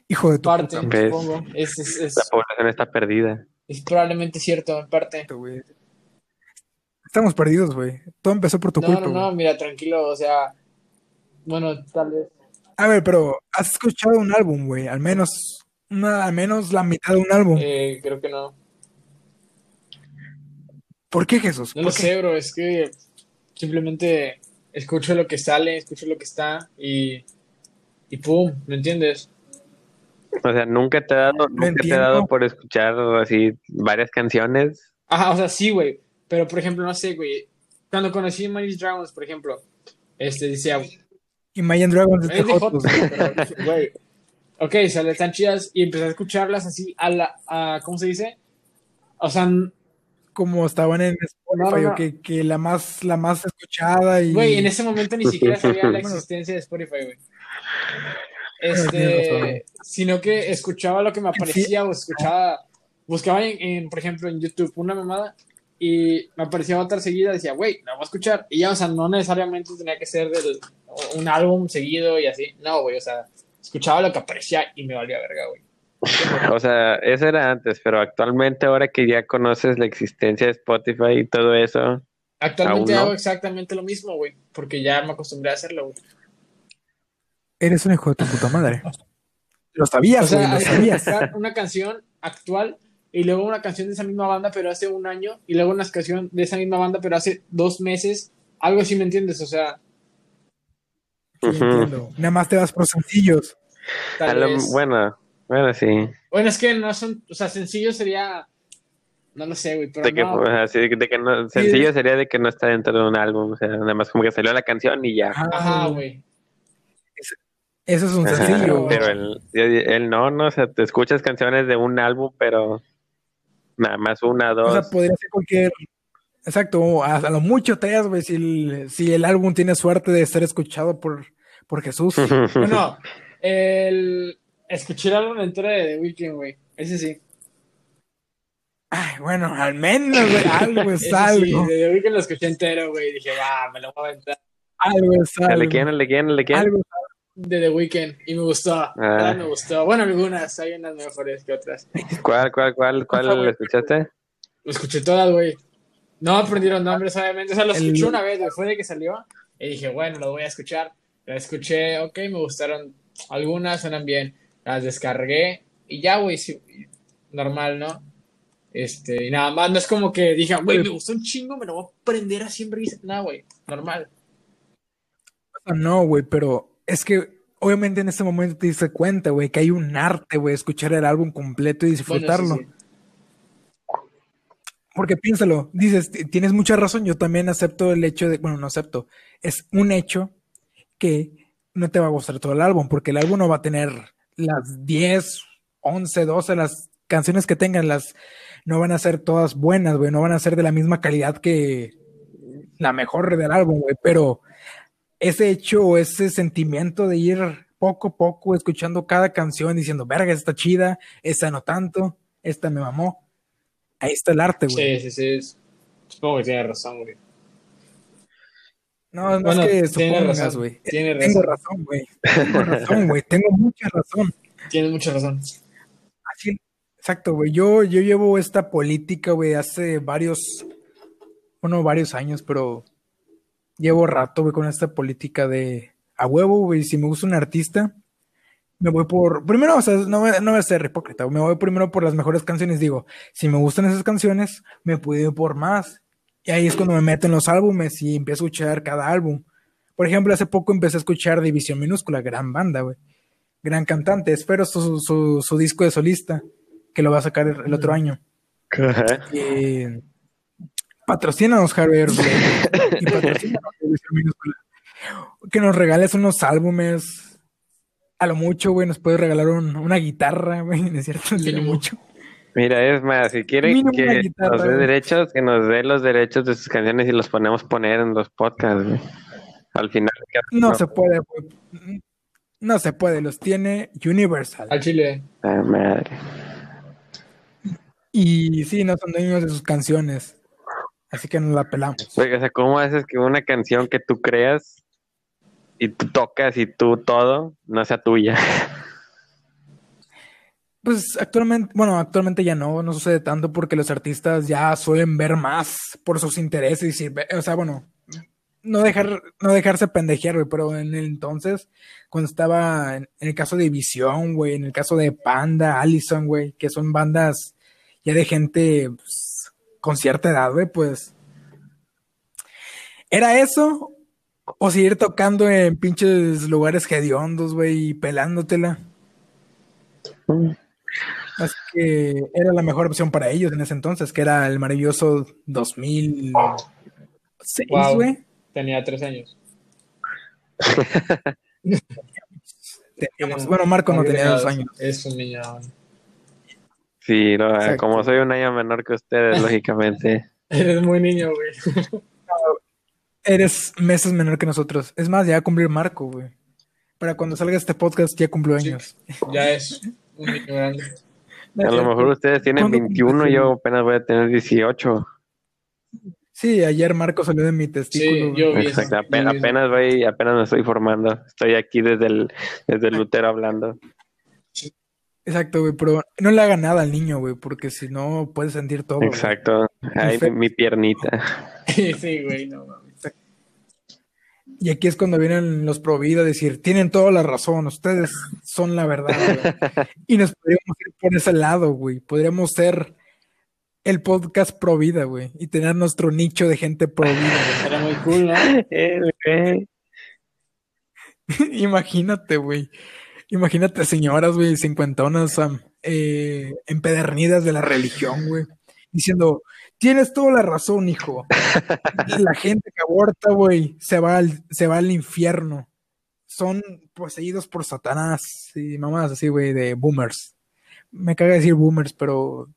Hijo de tu Parte, puta supongo. Es, es, es, La población está perdida. es probablemente cierto, en parte. Estamos perdidos, güey. Todo empezó por tu No, culpa, no, no, mira, tranquilo, o sea, bueno, tal vez. A ver, pero ¿has escuchado un álbum, güey? Al menos, una, al menos la mitad de un álbum. Eh, creo que no. ¿Por qué, Jesús? No ¿Por lo qué? sé, bro, es que simplemente escucho lo que sale, escucho lo que está y, y pum, ¿me entiendes? O sea, nunca te ha dado, nunca te ha dado por escuchar así varias canciones. Ajá, o sea, sí, güey, pero por ejemplo, no sé, güey, cuando conocí Miles Dragons, por ejemplo, este decía, Imagine Dragons es de Jotos, güey. pero, güey, ok, sale, están chidas y empecé a escucharlas así a la, a, ¿cómo se dice? O sea, como estaban en Spotify, No, no, o que, que la más, la más escuchada y. Güey, en ese momento ni siquiera sabía la [LAUGHS] existencia de Spotify, güey. Este, sino que escuchaba lo que me aparecía o escuchaba, buscaba en, en, por ejemplo, en YouTube una mamada y me aparecía otra seguida, decía, güey, la voy a escuchar. Y ya, o sea, no necesariamente tenía que ser del, un álbum seguido y así. No, güey, o sea, escuchaba lo que aparecía y me valía verga, güey. [LAUGHS] O sea, eso era antes, pero actualmente ahora que ya conoces la existencia de Spotify y todo eso, Actualmente hago exactamente lo mismo, güey, porque ya me acostumbré a hacerlo, güey. Eres un hijo de tu puta madre. Lo sabías, O sea, güey, lo [LAUGHS] sabías. una canción actual y luego una canción de esa misma banda, pero hace un año, y luego una canción de esa misma banda, pero hace dos meses. Algo así, ¿me entiendes? O sea. Nada más te vas por sencillos. tal a lo- vez. bueno, bueno, sí. Bueno, es que no son, o sea, sencillo sería, no lo sé, güey, pero De que, no, o sea, sí, de que no, sencillo sería de que no está dentro de un álbum, o sea, nada más como que salió la canción y ya. ajá, güey. Eso es un sencillo. güey. pero él, él no, no, o sea, te escuchas canciones de un álbum, pero nada más una, O dos. sea, podría ser cualquier. Exacto, a, a lo mucho tres, güey, si el, si el álbum tiene suerte de ser escuchado por, por Jesús. [LAUGHS] Bueno, el, escuché el álbum entero de The Weeknd, güey, ese sí. Ay, bueno, al menos, güey, [LAUGHS] algo es sí, algo. The Weeknd lo escuché entero, güey, dije, va, me lo voy a aventar. Algo es ¿El algo. quién? ¿El de quién? ¿El de quién? Algo es De The Weeknd, y me gustó, Ah. la me gustó. Bueno, algunas, hay unas mejores que otras. ¿Cuál, cuál, cuál, cuál güey. escuchaste? Lo escuché todas, güey. No aprendí los nombres, obviamente. O sea, lo El- escuché una vez, güey. Fue de que salió. Y dije, bueno, lo voy a escuchar. Lo escuché, ok, me gustaron. Algunas suenan bien. Las descargué. Y ya, güey, sí, normal, ¿no? Este, y nada más, no es como que dije, güey, me gustó un chingo, me lo voy a aprender a siempre. Nada, güey, normal. No, güey, pero es que obviamente en este momento te diste cuenta, güey, que hay un arte, güey, escuchar el álbum completo y Bueno, disfrutarlo. sí, sí. Porque piénsalo, dices, tienes mucha razón, yo también acepto el hecho de, bueno, no acepto, es un hecho que no te va a gustar todo el álbum, porque el álbum no va a tener las 10, 11, 12, las canciones que tengan, las no van a ser todas buenas, güey, no van a ser de la misma calidad que la mejor del álbum, güey, pero ese hecho o ese sentimiento de ir poco a poco escuchando cada canción diciendo, verga, esta chida, esta no tanto, esta me mamó. Ahí está el arte, güey. Sí, sí, sí. Supongo que tiene razón, güey. No, Bueno, es que tiene supongas, razón, güey. tiene Tengo razón. razón, güey. Tengo razón, güey. Tengo mucha razón. Tienes mucha razón. Así, exacto, güey. Yo, yo llevo esta política, güey, hace varios, bueno, varios años, pero llevo rato, güey, con esta política de a huevo, güey. Si me gusta un artista, me voy por. Primero, o sea, no, no voy a ser hipócrita, me voy primero por las mejores canciones. Digo, si me gustan esas canciones, me puedo ir por más. Y ahí es cuando me meto en los álbumes y empiezo a escuchar cada álbum. Por ejemplo, hace poco empecé a escuchar División Minúscula, gran banda, güey. Gran cantante. Espero su, su, su disco de solista, que lo va a sacar el, el otro año. [LAUGHS] Eh, patrocínanos, Javier. güey. Y patrocínanos. Que nos regales unos álbumes. A lo mucho, güey, nos puedes regalar un- una guitarra, güey. ¿No es cierto? Mínimo. mucho. Mira, es más, si quiere Mínimo una que guitarra, nos dé güey. derechos, que nos dé los derechos de sus canciones y los ponemos poner en los podcasts, güey. Al final. No se puede, güey. No se puede, los tiene Universal. Al chile. Madre. Y sí, no son dueños de sus canciones. Así que nos la pelamos. Güey, o sea, ¿cómo haces que una canción que tú creas y tú tocas y tú todo no sea tuya? [LAUGHS] Pues actualmente, bueno, actualmente ya no, no sucede tanto porque los artistas ya suelen ver más por sus intereses y, o sea, bueno, no dejar, no dejarse pendejear, güey, pero en el entonces, cuando estaba en, en el caso de Visión, güey, en el caso de Panda, Allison, güey, que son bandas ya de gente pues, con cierta edad, güey, pues, ¿era eso? O seguir tocando en pinches lugares hediondos, güey, y pelándotela. Así que era la mejor opción para ellos en ese entonces, que era el maravilloso 2006, Wow. güey. Tenía tres años. [LAUGHS] Teníamos- bueno, Marco no tenía dos años. Es un niño. Sí, no, Exacto. como soy un año menor que ustedes, lógicamente. [LAUGHS] Eres muy niño, güey. [LAUGHS] Eres meses menor que nosotros. Es más, ya va a cumplir Marco, güey. Para cuando salga este podcast ya cumplió Sí. años. Ya es un niño grande. A lo mejor ustedes tienen ¿Cuándo 21, cumpliste? yo apenas voy a tener 18. Sí, ayer Marco salió de mi testículo. Sí, yo vi. Exacto, yo apenas, vi eso. apenas voy, apenas me estoy formando. Estoy aquí desde el, desde el [LAUGHS] útero hablando. Exacto, güey, pero no le haga nada al niño, güey, porque si no puede sentir todo. güey. Exacto. Ay, mi, mi piernita. [LAUGHS] sí, güey, no mames. Y aquí es cuando vienen los pro vida a decir, tienen toda la razón, ustedes son la verdad, güey. [LAUGHS] Y nos podríamos ir por ese lado, güey. Podríamos ser el podcast pro vida, güey, y tener nuestro nicho de gente pro vida. [LAUGHS] Era muy cool, ¿no? Eh, güey. güey. Imagínate, güey. Imagínate señoras, güey, cincuentonas, eh, empedernidas de la religión, güey, diciendo, tienes toda la razón, hijo. [LAUGHS] La gente que aborta, güey, se va al, se va al infierno. Son poseídos por Satanás y mamás así, güey, de boomers. Me caga decir boomers, pero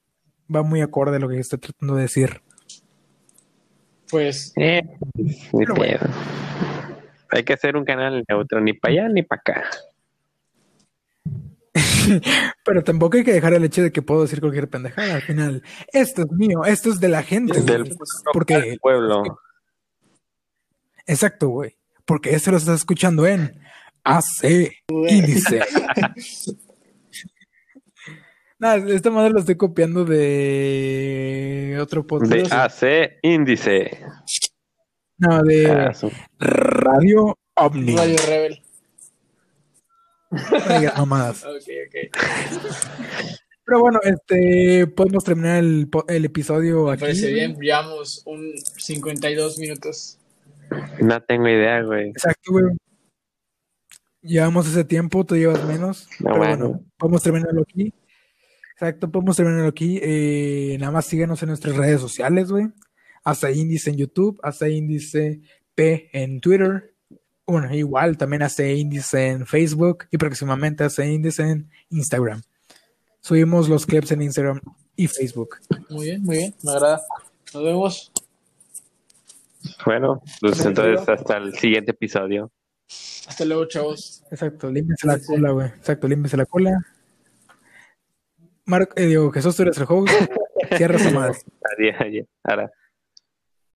va muy acorde a lo que estoy tratando de decir. Pues Eh, Pero. Hay que hacer un canal neutro, ni para allá ni para acá. [LAUGHS] Pero tampoco hay que dejar el hecho de que puedo decir cualquier pendejada. Al final, esto es mío, esto es de la gente. Del güey. Porque, pueblo. exacto, güey. Porque esto lo estás escuchando en AC Índice. [LAUGHS] Nada, esta madre lo estoy copiando de otro De podcast. AC Índice. No, de Ah, Radio Omni. Radio Rebel. No. [LAUGHS] Pero bueno, este, podemos terminar el, episodio Me aquí. parece bien. Llevamos un 52 minutos. No tengo idea, güey. Exacto, güey. Llevamos ese tiempo, tú llevas menos. No, pero bueno. bueno, podemos terminarlo aquí. Exacto, podemos terminarlo aquí. Eh, nada más síguenos en nuestras redes sociales, güey. Hasta índice en YouTube, hasta índice P en Twitter. Bueno, igual también hasta índice en Facebook y próximamente hasta índice en Instagram. Subimos los clips en Instagram y Facebook. Muy bien, muy bien. Me agrada. Nos vemos. Bueno, pues entonces hasta el siguiente episodio. Hasta luego, chavos. Exacto, límpiese la cola, güey. Exacto, límpiese la cola. Marco, eh, digo, Jesús, tú eres el host. [LAUGHS] Cierra esa madre. Adiós, adiós. Ahora.